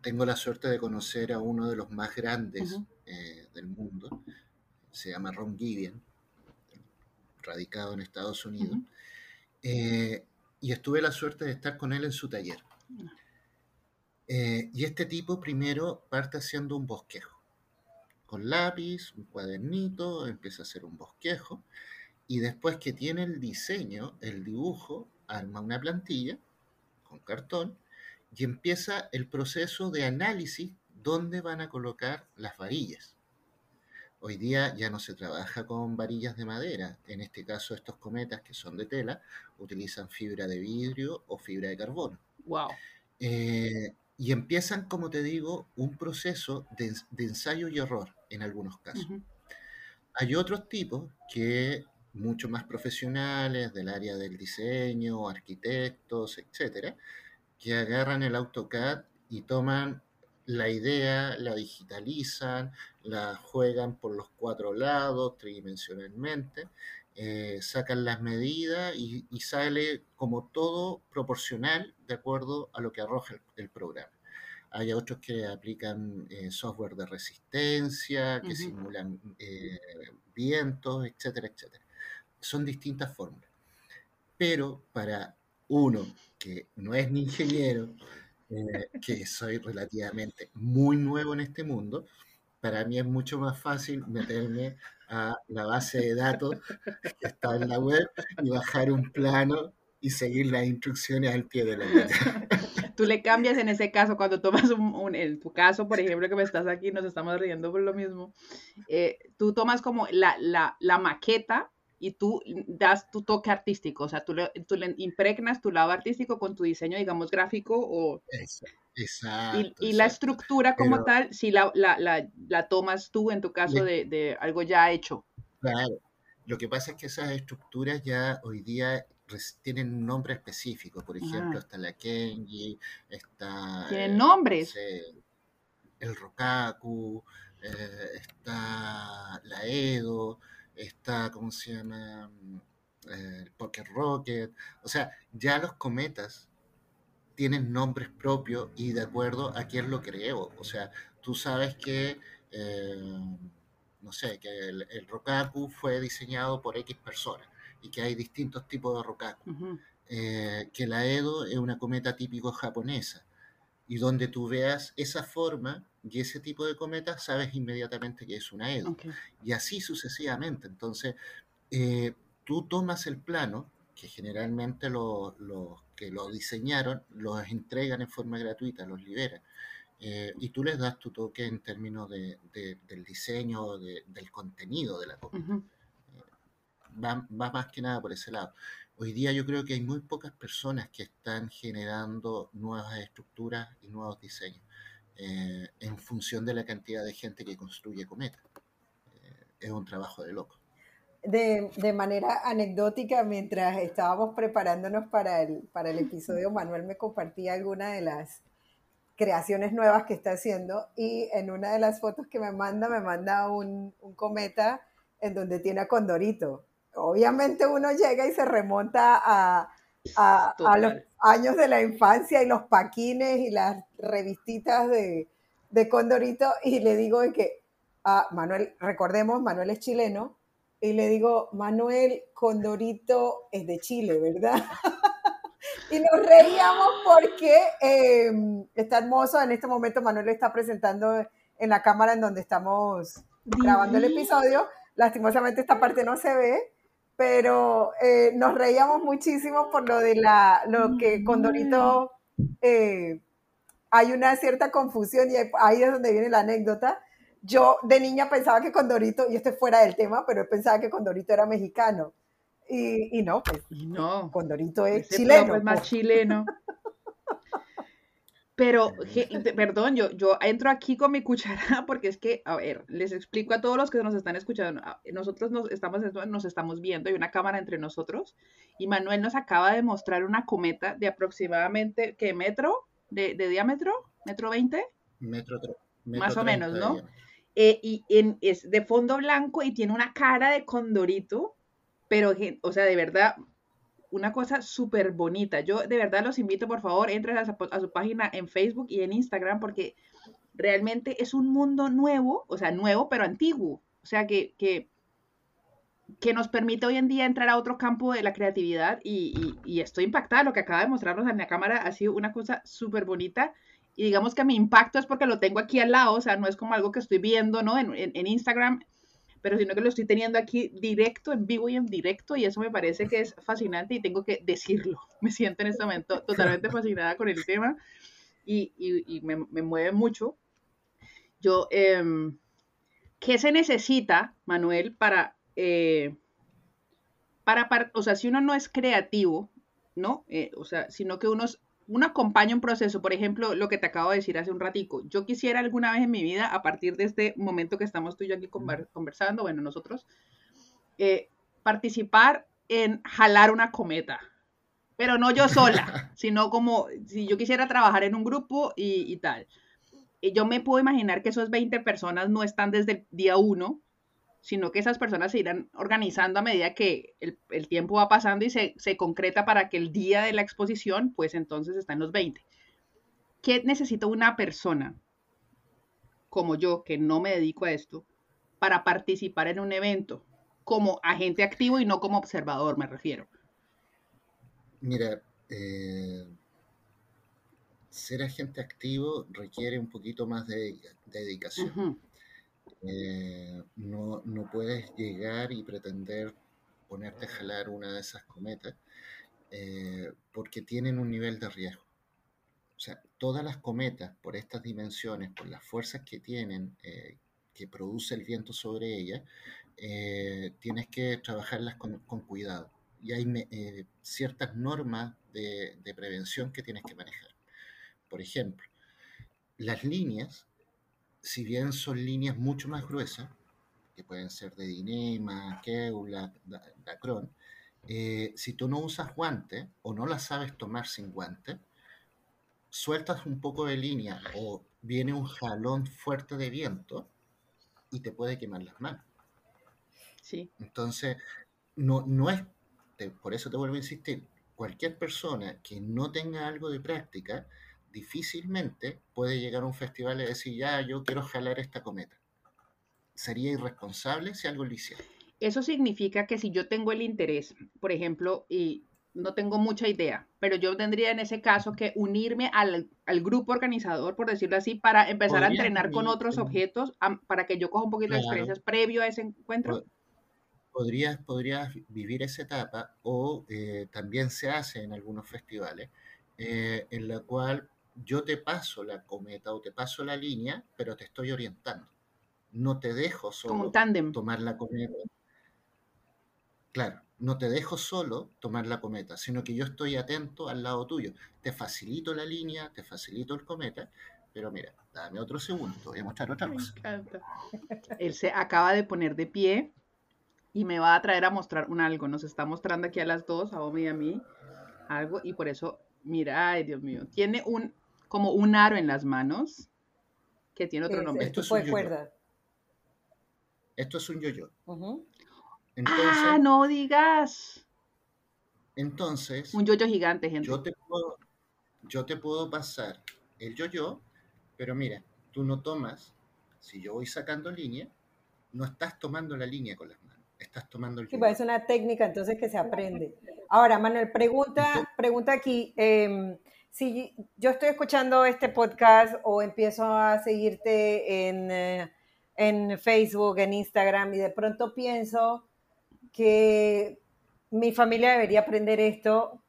tengo la suerte de conocer a uno de los más grandes eh, del mundo, se llama Ron Gideon, radicado en Estados Unidos, eh, y estuve la suerte de estar con él en su taller. Eh, y este tipo primero parte haciendo un bosquejo, con lápiz, un cuadernito, empieza a hacer un bosquejo, y después que tiene el diseño, el dibujo, arma una plantilla con cartón y empieza el proceso de análisis dónde van a colocar las varillas. Hoy día ya no se trabaja con varillas de madera, en este caso estos cometas que son de tela utilizan fibra de vidrio o fibra de carbono. Wow. Eh, y empiezan, como te digo, un proceso de, ensayo y error en algunos casos. Hay otros tipos que mucho más profesionales del área del diseño, arquitectos, etcétera, que agarran el AutoCAD y toman la idea, la digitalizan, la juegan por los cuatro lados tridimensionalmente, eh, sacan las medidas y, sale como todo proporcional de acuerdo a lo que arroja el, programa. Hay otros que aplican eh, software de resistencia, que simulan eh, vientos, etcétera, etcétera. Son distintas fórmulas. Pero para uno que no es ni ingeniero, eh, que soy relativamente muy nuevo en este mundo, para mí es mucho más fácil meterme a la base de datos que está en la web y bajar un plano y seguir las instrucciones al pie de la letra. Tú le cambias en ese caso, cuando tomas un, en tu caso, por ejemplo, que me estás aquí, nos estamos riendo por lo mismo, eh, tú tomas como la, la, la maqueta y tú das tu toque artístico, o sea, tú le, tú le impregnas tu lado artístico con tu diseño, digamos, gráfico o... Exacto. Y, la estructura como tal, si la, la, la, la, tomas tú en tu caso de, de, algo ya hecho. Claro. Lo que pasa es que esas estructuras ya hoy día tienen un nombre específico. Por ejemplo, está la Kenji, está... Tienen nombres. el Rokaku, eh, está la Edo, está, ¿cómo se llama? el Pocket Rocket, o sea, ya los cometas tienen nombres propios y de acuerdo a quién lo creó. O sea, tú sabes que, eh, no sé, que el, Rokaku fue diseñado por X personas y que hay distintos tipos de Rokaku. Eh, que la Edo es una cometa típico japonesa y donde tú veas esa forma y ese tipo de cometa, sabes inmediatamente que es una Edo. Y así sucesivamente. Entonces, eh, tú tomas el plano, que generalmente los que lo diseñaron los entregan en forma gratuita, los liberan. Eh, y tú les das tu toque en términos de, del diseño, del contenido de la cometa. Eh, va, más que nada por ese lado. Hoy día yo creo que hay muy pocas personas que están generando nuevas estructuras y nuevos diseños eh, en función de la cantidad de gente que construye cometas. es un trabajo de loco de, manera anecdótica, mientras estábamos preparándonos para el, para el episodio, Manuel me compartía alguna de las creaciones nuevas que está haciendo y en una de las fotos que me manda, me manda un, cometa en donde tiene a Condorito. Obviamente uno llega y se remonta a, a, los años de la infancia y los paquines y las revistitas de, de Condorito y le digo que, a Manuel, recordemos, Manuel es chileno, y le digo, Manuel Condorito es de Chile, ¿verdad? y nos reíamos porque em, está hermoso. En este momento Manuel está presentando en la cámara en donde estamos grabando el episodio. Lastimosamente esta parte no se ve, pero eh, nos reíamos muchísimo por lo de la, lo que Condorito eh, hay una cierta confusión y ahí es donde viene la anécdota yo de niña pensaba que Condorito, y este fuera del tema, pero pensaba que Condorito era mexicano. Y, y no, pues no, Condorito es chileno. Es más pues. chileno. Pero, perdón, yo, yo entro aquí con mi cuchara porque es que, a ver, les explico a todos los que nos están escuchando. Nosotros nos estamos, nos estamos viendo, hay una cámara entre nosotros y Manuel nos acaba de mostrar una cometa de aproximadamente, ¿qué metro de, diámetro? ¿Metro 20? Metro, Más o menos, ¿no? Eh, y es de fondo blanco y tiene una cara de condorito, pero, o sea, de verdad, una cosa súper bonita. Yo de verdad los invito, por favor, entren a su, página en Facebook y en Instagram porque realmente es un mundo nuevo, o sea, nuevo, pero antiguo. O sea, que, que, que nos permite hoy en día entrar a otro campo de la creatividad y estoy impactada. Lo que acaba de mostrarnos en la cámara ha sido una cosa súper bonita y digamos que mi impacto es porque lo tengo aquí al lado, o sea, no es como algo que estoy viendo, ¿no? En, en, Instagram, pero sino que lo estoy teniendo aquí directo, en vivo y en directo, y eso me parece que es fascinante y tengo que decirlo. Me siento en este momento totalmente fascinada con el tema y, y, me, me, mueve mucho. Yo, eh, ¿qué se necesita, Manuel, para, eh, para, para, o sea, si uno no es creativo, ¿no? Eh, o sea, sino que uno uno acompaña un proceso, por ejemplo, lo que te acabo de decir hace un ratico. Yo quisiera alguna vez en mi vida, a partir de este momento que estamos tú y yo aquí conversando, bueno, nosotros, eh, participar en jalar una cometa. Pero no yo sola, sino como si yo quisiera trabajar en un grupo y, y tal. Y yo me puedo imaginar que esos 20 personas no están desde el día uno, sino que esas personas se irán organizando a medida que el, tiempo va pasando y se, concreta para que el día de la exposición, pues entonces está en los 20. ¿Qué necesita una persona como yo, que no me dedico a esto, para participar en un evento? Como agente activo y no como observador, me refiero. Mira, eh, ser agente activo requiere un poquito más de, dedicación. Eh, no, no, puedes llegar y pretender ponerte a jalar una de esas cometas eh, porque tienen un nivel de riesgo. O sea, todas las cometas, por estas dimensiones, por las fuerzas que tienen, eh, que produce el viento sobre ellas, tienes que trabajarlas con, con cuidado. Y hay ciertas normas de, de prevención que tienes que manejar. Por ejemplo, las líneas si bien son líneas mucho más gruesas, que pueden ser de Dinema, Keula, Dacron, eh, si tú no usas guante o no las sabes tomar sin guante, sueltas un poco de línea o viene un jalón fuerte de viento y te puede quemar las manos. Sí. Entonces, no, no es por eso te vuelvo a insistir, cualquier persona que no tenga algo de práctica, difícilmente puede llegar a un festival y decir, ya, yo quiero jalar esta cometa. Sería irresponsable si algo lo hiciera. Eso significa que si yo tengo el interés, por ejemplo, y no tengo mucha idea, pero yo tendría en ese caso que unirme al, grupo organizador, por decirlo así, para empezar a entrenar con otros objetos, para que yo coja un poquito de experiencias previo a ese encuentro. Podrías, podrías vivir esa etapa o eh, también se hace en algunos festivales, eh, en la cual yo te paso la cometa o te paso la línea, pero te estoy orientando. No te dejo solo tomar la cometa. Claro, no te dejo solo tomar la cometa, sino que yo estoy atento al lado tuyo. Te facilito la línea, te facilito el cometa, pero mira, dame otro segundo, voy a mostrar otra cosa. Él se acaba de poner de pie y me va a traer a mostrar un algo. Nos está mostrando aquí a las dos, a Omi y a mí, algo, y por eso, mira, ay Dios mío, tiene un como un aro en las manos que tiene otro nombre. Esto es un yo-yo. Esto es un yo-yo. ah, no digas. Entonces. Un yo-yo gigante, gente. Yo te, puedo, yo te puedo pasar el yo-yo, pero mira, tú no tomas, si yo voy sacando línea, no estás tomando la línea con las manos, estás tomando el yo-yo. Sí, pues es una técnica entonces que se aprende. Ahora, Manuel, pregunta, pregunta aquí. Eh, si yo estoy escuchando este podcast o empiezo a seguirte en, eh, en Facebook, en Instagram y de pronto pienso que mi familia debería aprender esto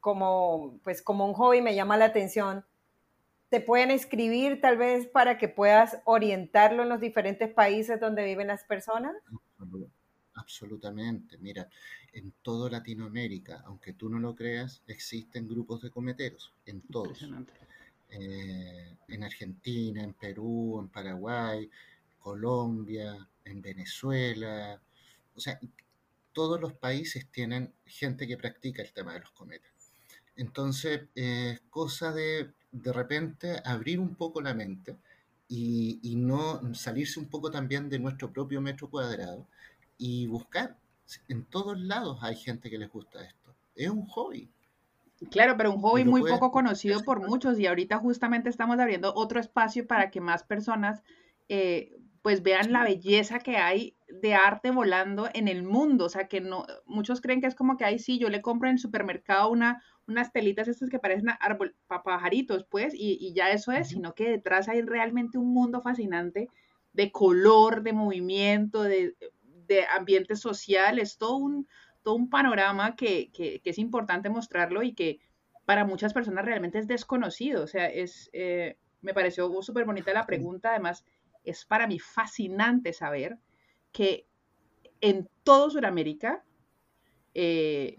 como, pues, como un hobby, me llama la atención. ¿Te pueden escribir tal vez para que puedas orientarlo en los diferentes países donde viven las personas? Absolutamente. Mira, en toda Latinoamérica, aunque tú no lo creas, existen grupos de cometeros, en todos. Eh, en Argentina, en Perú, en Paraguay, Colombia, en Venezuela. O sea, todos los países tienen gente que practica el tema de los cometas. Entonces, es cosa de de repente abrir un poco la mente y, y, no salirse un poco también de nuestro propio metro cuadrado y buscar en todos lados hay gente que les gusta esto. Es un hobby. Claro, pero un hobby muy poco conocido por muchos y ahorita justamente estamos abriendo otro espacio para que más personas eh, pues vean la belleza que hay de arte volando en el mundo. O sea, que no, muchos creen que es como que, ahí sí, yo le compro en el supermercado una, unas telitas estas que parecen árbol, pajaritos, pues, y, y ya eso es, sino que detrás hay realmente un mundo fascinante de color, de movimiento, de de ambiente social, es todo un, todo un panorama que, es importante mostrarlo y que para muchas personas realmente es desconocido. O sea, es, eh, me pareció súper bonita la pregunta, además es para mí fascinante saber que en todo Sudamérica, eh,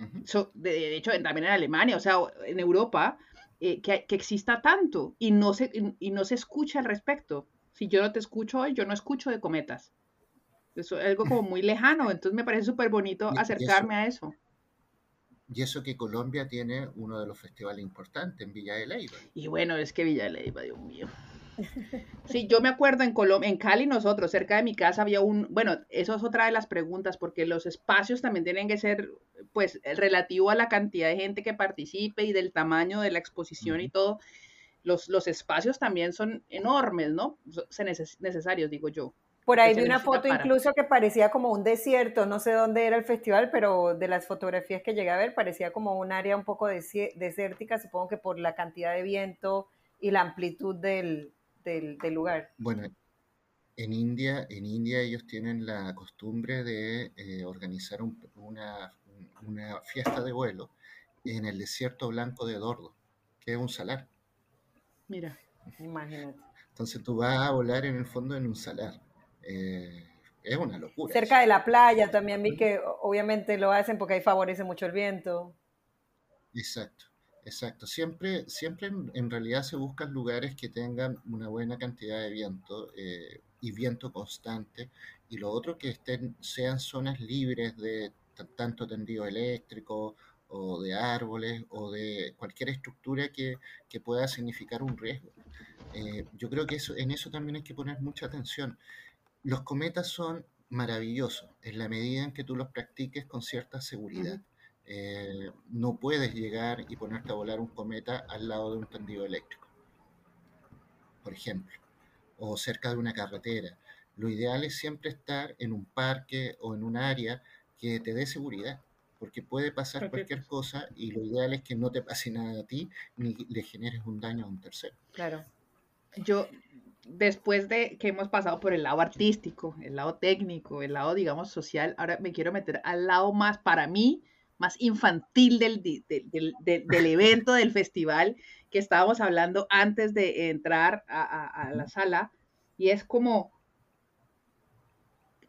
de, hecho también en Alemania, o sea, en Europa, eh, que, que, exista tanto y no, se, y no se escucha al respecto. Si yo no te escucho hoy, yo no escucho de cometas. Es algo como muy lejano, entonces me parece súper bonito acercarme a eso. Y eso que Colombia tiene uno de los festivales importantes en Villa de Leyva. Y bueno, es que Villa de Leyva, Dios mío. Sí, yo me acuerdo en Colombia, en Cali nosotros, cerca de mi casa había un, bueno, eso es otra de las preguntas, porque los espacios también tienen que ser, pues, relativo a la cantidad de gente que participe y del tamaño de la exposición y todo. Los, los espacios también son enormes, ¿no? Son necesarios, digo yo. Por ahí vi una foto incluso que parecía como un desierto, no sé dónde era el festival, pero de las fotografías que llegué a ver parecía como un área un poco desértica, supongo que por la cantidad de viento y la amplitud del, lugar. Bueno, en India, en India ellos tienen la costumbre de eh, organizar una, una, fiesta de vuelo en el desierto blanco de Dordo, que es un salar. Mira, imagínate. Entonces tú vas a volar en el fondo en un salar. Eh, es una locura. Cerca de la playa también vi que obviamente lo hacen porque ahí favorece mucho el viento. Exacto, exacto. Siempre, siempre en, realidad se buscan lugares que tengan una buena cantidad de viento eh, y viento constante. Y lo otro que estén, sean zonas libres de tanto tendido eléctrico o de árboles o de cualquier estructura que, que pueda significar un riesgo. Eh, yo creo que eso, en eso también hay que poner mucha atención. Los cometas son maravillosos en la medida en que tú los practiques con cierta seguridad. Eh, no puedes llegar y ponerte a volar un cometa al lado de un tendido eléctrico, por ejemplo, o cerca de una carretera. Lo ideal es siempre estar en un parque o en un área que te dé seguridad, porque puede pasar cualquier cosa y lo ideal es que no te pase nada a ti ni le generes un daño a un tercero. Claro. Yo, después de que hemos pasado por el lado artístico, el lado técnico, el lado, digamos, social, ahora me quiero meter al lado más, para mí, más infantil del, del, evento, del festival, que estábamos hablando antes de entrar a, la sala, y es como,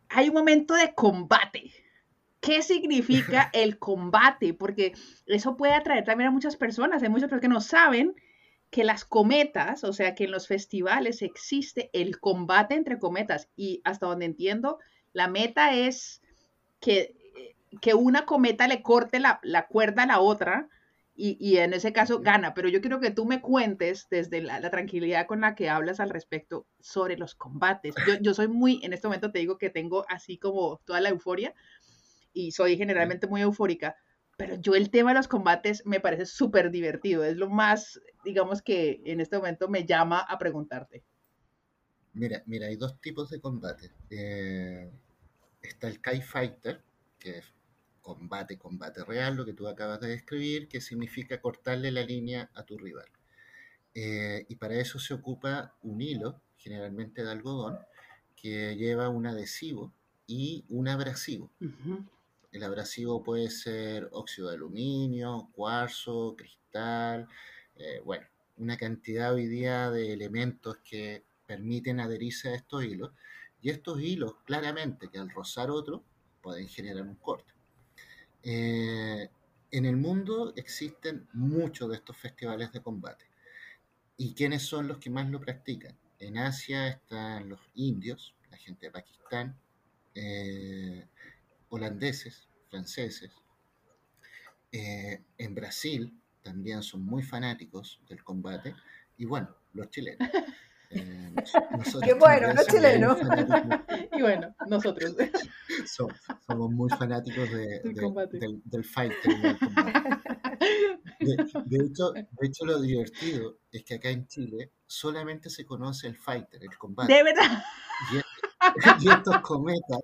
hay un momento de combate. ¿Qué significa el combate? Porque eso puede atraer también a muchas personas. Hay muchas personas que no saben que las cometas, o sea, que en los festivales existe el combate entre cometas y hasta donde entiendo, la meta es que, que una cometa le corte la, cuerda a la otra y, en ese caso gana. Pero yo quiero que tú me cuentes desde la, tranquilidad con la que hablas al respecto sobre los combates. Yo, yo soy muy, en este momento te digo que tengo así como toda la euforia y soy generalmente muy eufórica pero yo el tema de los combates me parece súper divertido. Es lo más, digamos, que en este momento me llama a preguntarte. Mira, mira, hay dos tipos de combate. Eh, está el Kai Fighter, que es combate, combate real, lo que tú acabas de describir, que significa cortarle la línea a tu rival. Eh, y para eso se ocupa un hilo, generalmente de algodón, que lleva un adhesivo y un abrasivo. El abrasivo puede ser óxido de aluminio, cuarzo, cristal, eh, bueno, una cantidad hoy día de elementos que permiten adherirse a estos hilos. Y estos hilos, claramente, que al rozar otro, pueden generar un corte. Eh, en el mundo existen muchos de estos festivales de combate. ¿Y quiénes son los que más lo practican? En Asia están los indios, la gente de Pakistán, eh, holandeses, franceses. Eh, en Brasil también son muy fanáticos del combate. Y bueno, los chilenos. Eh, Qué bueno, los chilenos. Y bueno, nosotros. somos muy fanáticos de, del, del, fighter. De, hecho, de hecho, lo divertido es que acá en Chile solamente se conoce el fighter, el combate. De verdad. y estos cometas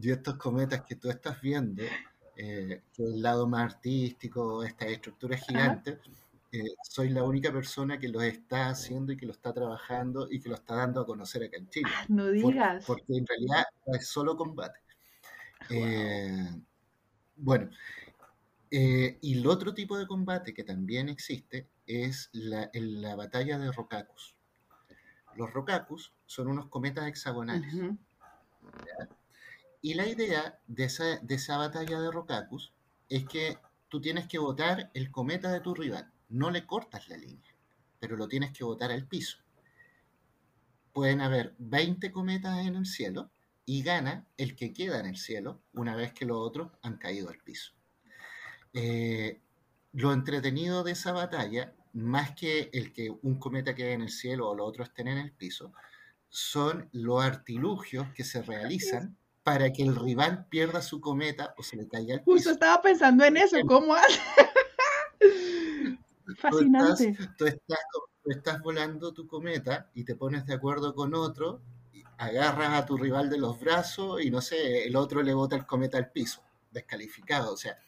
y estos cometas que tú estás viendo, eh, que el lado más artístico, estas estructuras gigantes, eh, soy la única persona que los está haciendo y que lo está trabajando y que lo está dando a conocer acá en Chile. Ah, no digas. porque en realidad es solo combate. Eh, bueno, y el otro tipo de combate que también existe es la, la batalla de Rokakus. Los Rokakus son unos cometas hexagonales. Y la idea de esa, batalla de Rokakus es que tú tienes que botar el cometa de tu rival. No le cortas la línea, pero lo tienes que botar al piso. Pueden haber 20 cometas en el cielo y gana el que queda en el cielo una vez que los otros han caído al piso. Eh, lo entretenido de esa batalla, más que el que un cometa quede en el cielo o los otros estén en el piso, son los artilugios que se realizan para que el rival pierda su cometa o se le caiga el piso. Justo estaba pensando en eso, ¿cómo hace? Fascinante. Tú estás, volando tu cometa y te pones de acuerdo con otro, agarras a tu rival de los brazos y no sé, el otro le bota el cometa al piso, descalificado. O sea,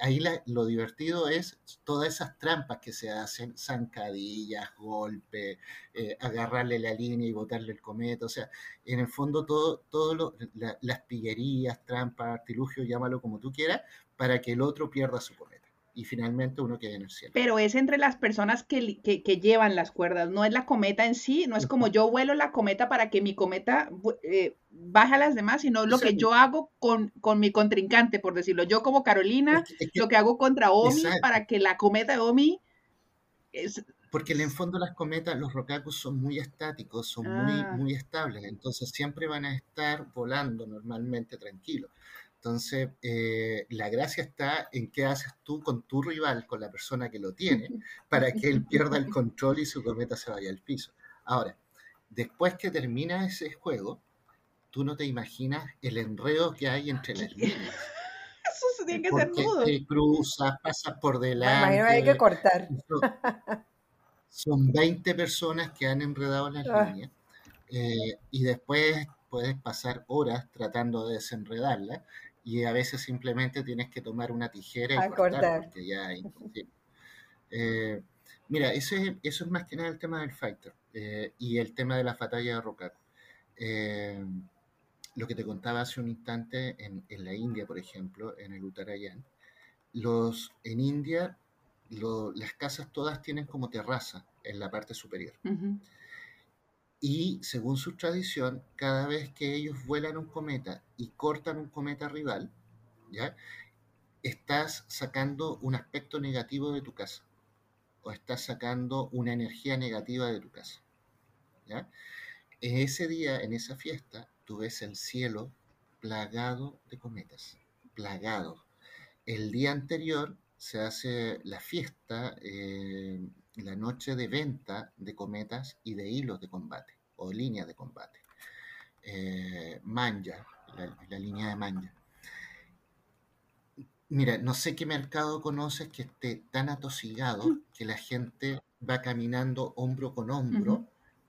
ahí lo divertido es todas esas trampas que se hacen, zancadillas, golpes, eh, agarrarle la línea y botarle el cometa, o sea, en el fondo todo, todo las pillerías, trampas, artilugios, llámalo como tú quieras, para que el otro pierda su cometa y finalmente uno queda en el cielo. Pero es entre las personas que, que, llevan las cuerdas, no es la cometa en sí, no es como yo vuelo la cometa para que mi cometa eh, baje a las demás, sino lo que yo hago con, con, mi contrincante, por decirlo. Yo como Carolina, lo que hago contra Omi para que la cometa de Omi... Es... Porque en el fondo las cometas, los rocakus son muy estáticos, son muy, ah. muy estables, entonces siempre van a estar volando normalmente tranquilos. Entonces, eh, la gracia está en qué haces tú con tu rival, con la persona que lo tiene, para que él pierda el control y su cometa se vaya al piso. Ahora, después que termina ese juego, tú no te imaginas el enredo que hay entre las líneas. Eso tiene que ser nudo. Te cruzas, pasas por delante. imagino hay que cortar. Son 20 personas que han enredado las ah. líneas eh, y después puedes pasar horas tratando de desenredarla y a veces simplemente tienes que tomar una tijera y cortar, porque ya es eh, mira, eso es, eso es más que nada el tema del fighter eh, y el tema de la batalla de Rokaku. lo que te contaba hace un instante en, en, la India, por ejemplo, en el Uttarayan, los, en India las casas todas tienen como terraza en la parte superior. Y según su tradición, cada vez que ellos vuelan un cometa y cortan un cometa rival, ¿ya? estás sacando un aspecto negativo de tu casa o estás sacando una energía negativa de tu casa. ¿ya? Ese día, en esa fiesta, tú ves el cielo plagado de cometas, plagado. El día anterior se hace la fiesta, eh, la noche de venta de cometas y de hilos de combate o líneas de combate. Eh, manja, la, línea de manja. Mira, no sé qué mercado conoces que esté tan atosigado mm. que la gente va caminando hombro con hombro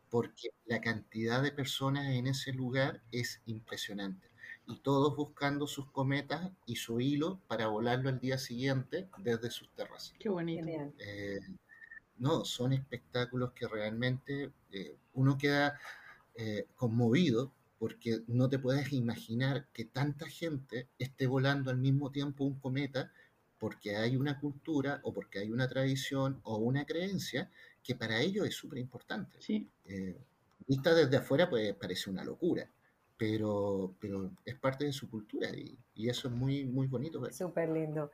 porque la cantidad de personas en ese lugar es impresionante y todos buscando sus cometas y su hilo para volarlo al día siguiente desde sus terrazas. Qué bonito. Eh, no, son espectáculos que realmente eh, uno queda eh, conmovido porque no te puedes imaginar que tanta gente esté volando al mismo tiempo un cometa porque hay una cultura o porque hay una tradición o una creencia que para ellos es súper importante. Sí. vista desde afuera pues parece una locura, pero, pero es parte de su cultura y, y eso es muy, muy bonito. Súper lindo.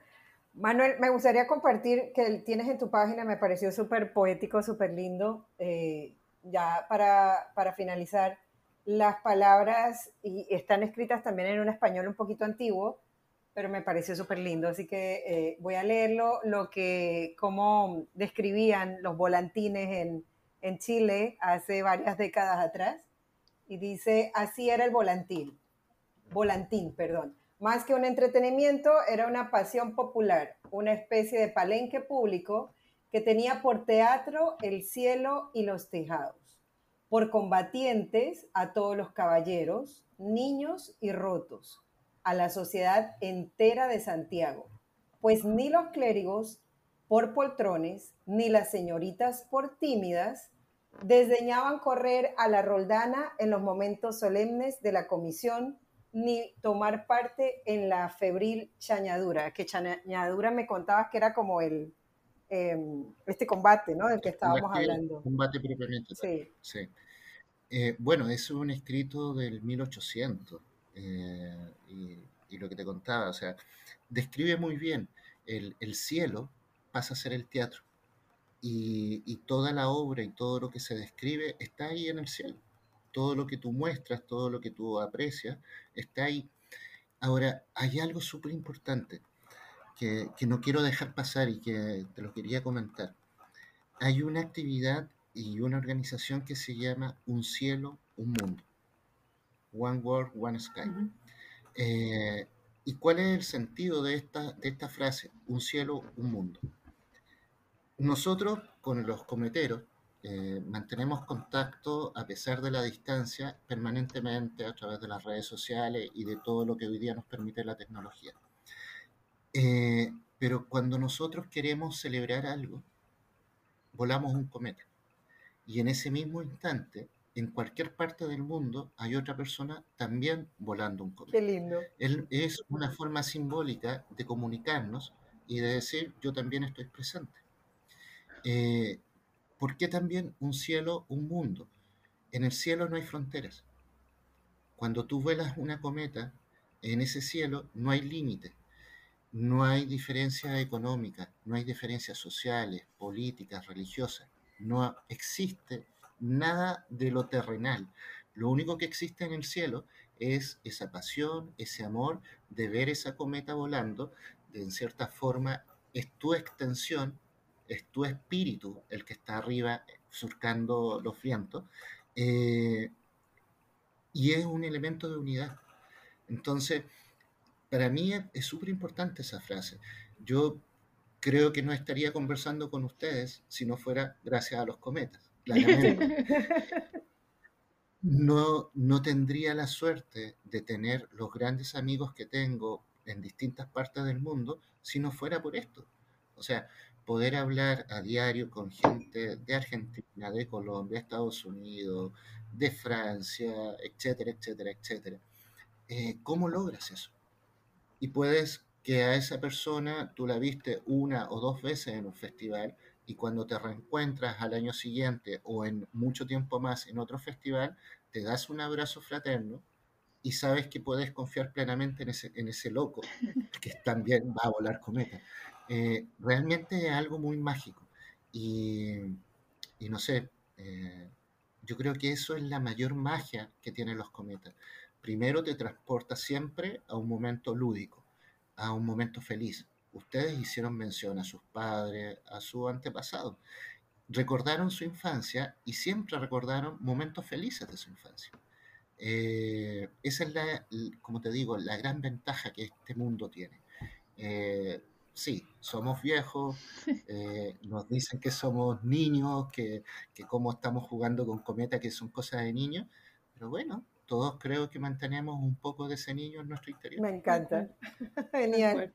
Manuel, me gustaría compartir que tienes en tu página, me pareció súper poético, súper lindo. Eh, ya para, para, finalizar, las palabras y están escritas también en un español un poquito antiguo, pero me pareció súper lindo, así que eh, voy a leerlo, lo que, cómo describían los volantines en, en Chile hace varias décadas atrás y dice, así era el volantín, volantín, perdón. Más que un entretenimiento, era una pasión popular, una especie de palenque público que tenía por teatro el cielo y los tejados, por combatientes a todos los caballeros, niños y rotos, a la sociedad entera de Santiago, pues ni los clérigos por poltrones, ni las señoritas por tímidas, desdeñaban correr a la roldana en los momentos solemnes de la comisión ni tomar parte en la febril chañadura, que chañadura me contabas que era como el em, este combate, ¿no? Del que estábamos hablando. Combate propiamente. Sí. sí. Eh, bueno, es un escrito del 1800 eh, y, lo que te contaba, o sea, describe muy bien el, el cielo pasa a ser el teatro y, toda la obra y todo lo que se describe está ahí en el cielo. Todo lo que tú muestras, todo lo que tú aprecias, está ahí. Ahora, hay algo súper importante que, que, no quiero dejar pasar y que te lo quería comentar. Hay una actividad y una organización que se llama Un cielo, un mundo. One World, One Sky. Eh, ¿Y cuál es el sentido de esta, de esta frase? Un cielo, un mundo. Nosotros con los cometeros eh, mantenemos contacto a pesar de la distancia permanentemente a través de las redes sociales y de todo lo que hoy día nos permite la tecnología. Eh, pero cuando nosotros queremos celebrar algo, volamos un cometa. Y en ese mismo instante, en cualquier parte del mundo, hay otra persona también volando un cometa. Qué lindo. es una forma simbólica de comunicarnos y de decir, yo también estoy presente. Eh, ¿Por qué también un cielo, un mundo? En el cielo no hay fronteras. Cuando tú vuelas una cometa, en ese cielo no hay límite, no hay diferencias económicas, no hay diferencias sociales, políticas, religiosas, no existe nada de lo terrenal. Lo único que existe en el cielo es esa pasión, ese amor de ver esa cometa volando, de en cierta forma es tu extensión es tu espíritu el que está arriba surcando los vientos, eh, y es un elemento de unidad. Entonces, para mí es súper importante esa frase. Yo creo que no estaría conversando con ustedes si no fuera gracias a los cometas. No, no tendría la suerte de tener los grandes amigos que tengo en distintas partes del mundo si no fuera por esto. O sea, poder hablar a diario con gente de Argentina, de Colombia, Estados Unidos, de Francia, etcétera, etcétera, etcétera. Eh, ¿Cómo logras eso? Y puedes que a esa persona tú la viste una o dos veces en un festival y cuando te reencuentras al año siguiente o en mucho tiempo más en otro festival, te das un abrazo fraterno y sabes que puedes confiar plenamente en ese, en ese loco que también va a volar cometa. Eh, realmente es algo muy mágico y, no sé, eh, yo creo que eso es la mayor magia que tienen los cometas. Primero te transporta siempre a un momento lúdico, a un momento feliz. Ustedes hicieron mención a sus padres, a su antepasado. Recordaron su infancia y siempre recordaron momentos felices de su infancia. Eh, esa es la, como te digo, la gran ventaja que este mundo tiene. Sí, somos viejos, eh, nos dicen que somos niños, que, que cómo estamos jugando con cometa, que son cosas de niños, pero bueno, todos creo que mantenemos un poco de ese niño en nuestro interior. Me encanta. Genial.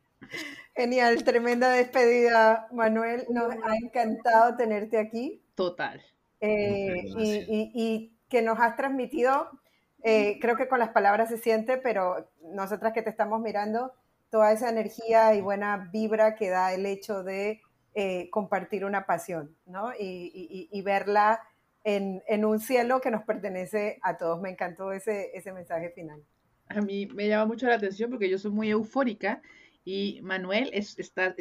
Genial, tremenda despedida, Manuel. Nos ha encantado tenerte aquí. Total. Eh, y, que nos has transmitido, eh, creo que con las palabras se siente, pero nosotras que te estamos mirando, toda esa energía y buena vibra que da el hecho de eh, compartir una pasión, ¿no? Y, verla en, en, un cielo que nos pertenece a todos. Me encantó ese, ese mensaje final. A mí me llama mucho la atención porque yo soy muy eufórica y Manuel es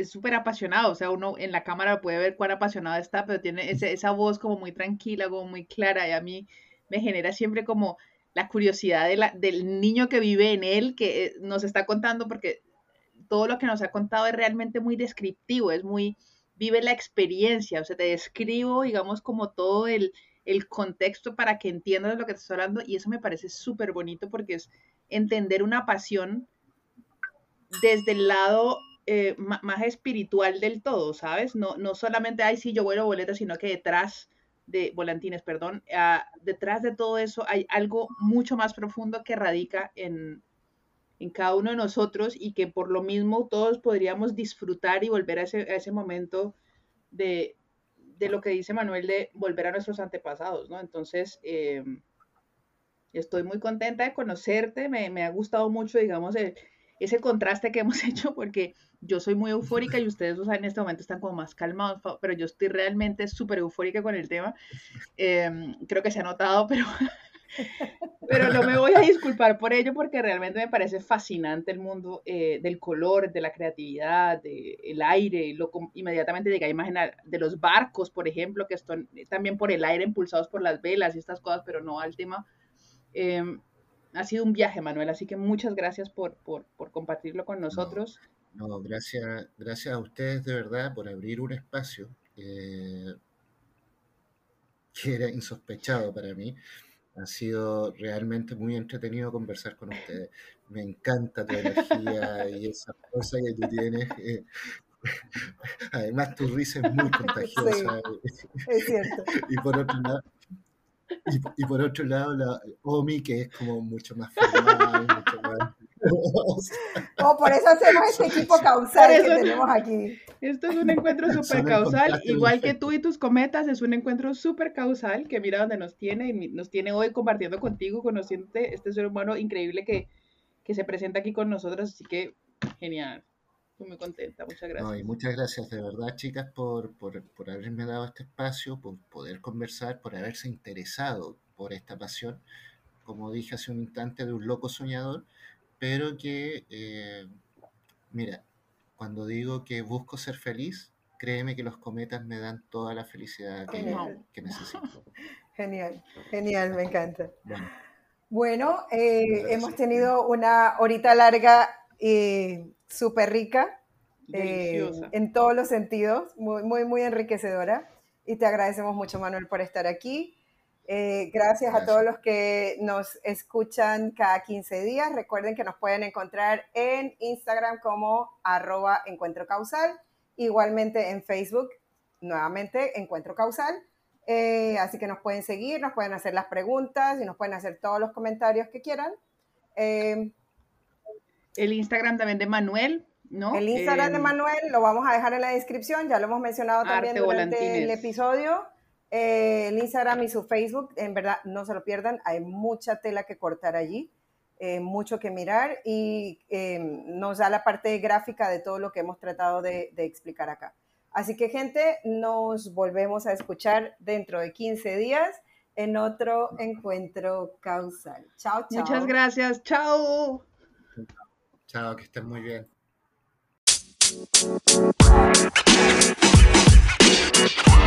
súper apasionado, o sea, uno en la cámara puede ver cuán apasionado está, pero tiene ese, esa voz como muy tranquila, como muy clara, y a mí me genera siempre como la curiosidad de la, del niño que vive en él, que eh, nos está contando, porque todo lo que nos ha contado es realmente muy descriptivo, es muy, vive la experiencia, o sea, te describo, digamos, como todo el, el contexto para que entiendas lo que te estoy hablando, y eso me parece súper bonito porque es entender una pasión desde el lado eh, más espiritual del todo, ¿sabes? No, no solamente, ay, sí, yo vuelo boletas, sino que detrás de volantines, perdón, ah, detrás de todo eso hay algo mucho más profundo que radica en, en, cada uno de nosotros y que por lo mismo todos podríamos disfrutar y volver a ese, a ese momento de, de, lo que dice Manuel de volver a nuestros antepasados, ¿no? Entonces, eh, estoy muy contenta de conocerte, me, me ha gustado mucho, digamos, el ese contraste que hemos hecho, porque yo soy muy eufórica y ustedes en este momento están como más calmados, pero yo estoy realmente súper eufórica con el tema. Em, creo que se ha notado, pero, pero no me voy a disculpar por ello porque realmente me parece fascinante el mundo eh, del color, de la creatividad, del aire. Lo, inmediatamente llega a imaginar de los barcos, por ejemplo, que están también por el aire impulsados por las velas y estas cosas, pero no al tema. Em, ha sido un viaje, Manuel, así que muchas gracias por, compartirlo con nosotros. No, gracias, gracias a ustedes de verdad por abrir un espacio que era insospechado para mí. Ha sido realmente muy entretenido conversar con ustedes. Me encanta tu energía y esa cosa que tú tienes. Eh, además, tu risa es muy contagiosa. es cierto. y por otro lado, y, por otro lado, la OMI, que es como mucho más formal, mucho más... oh, por eso hacemos este equipo causal que tenemos aquí. Esto es un encuentro súper causal, igual que tú y tus cometas, es un encuentro súper causal que mira donde nos tiene, y nos tiene hoy compartiendo contigo, conociéndote este ser humano increíble que, que se presenta aquí con nosotros, así que genial. Estoy muy contenta, muchas gracias. muchas gracias de verdad, chicas, por, por, por, haberme dado este espacio, por poder conversar, por haberse interesado por esta pasión, como dije hace un instante, de un loco soñador, pero que, eh, mira, cuando digo que busco ser feliz, créeme que los cometas me dan toda la felicidad que, que necesito. Genial, genial, me encanta. Bueno, eh, hemos tenido una horita larga eh, súper rica, eh, en todos los sentidos, muy, muy, muy enriquecedora. Y te agradecemos mucho, Manuel, por estar aquí. Eh, gracias, a todos los que nos escuchan cada 15 días. Recuerden que nos pueden encontrar en Instagram como arroba encuentro causal, igualmente en Facebook, nuevamente encuentro causal. Eh, así que nos pueden seguir, nos pueden hacer las preguntas y nos pueden hacer todos los comentarios que quieran. Eh, el Instagram también de Manuel, ¿no? El Instagram de Manuel lo vamos a dejar en la descripción, ya lo hemos mencionado también durante el episodio. Eh, el Instagram y su Facebook, en verdad, no se lo pierdan, hay mucha tela que cortar allí, eh, mucho que mirar y eh, nos da la parte gráfica de todo lo que hemos tratado de, explicar acá. Así que gente, nos volvemos a escuchar dentro de 15 días en otro encuentro causal. Chao, chao. Muchas gracias. Chao. Chao, que estén muy bien.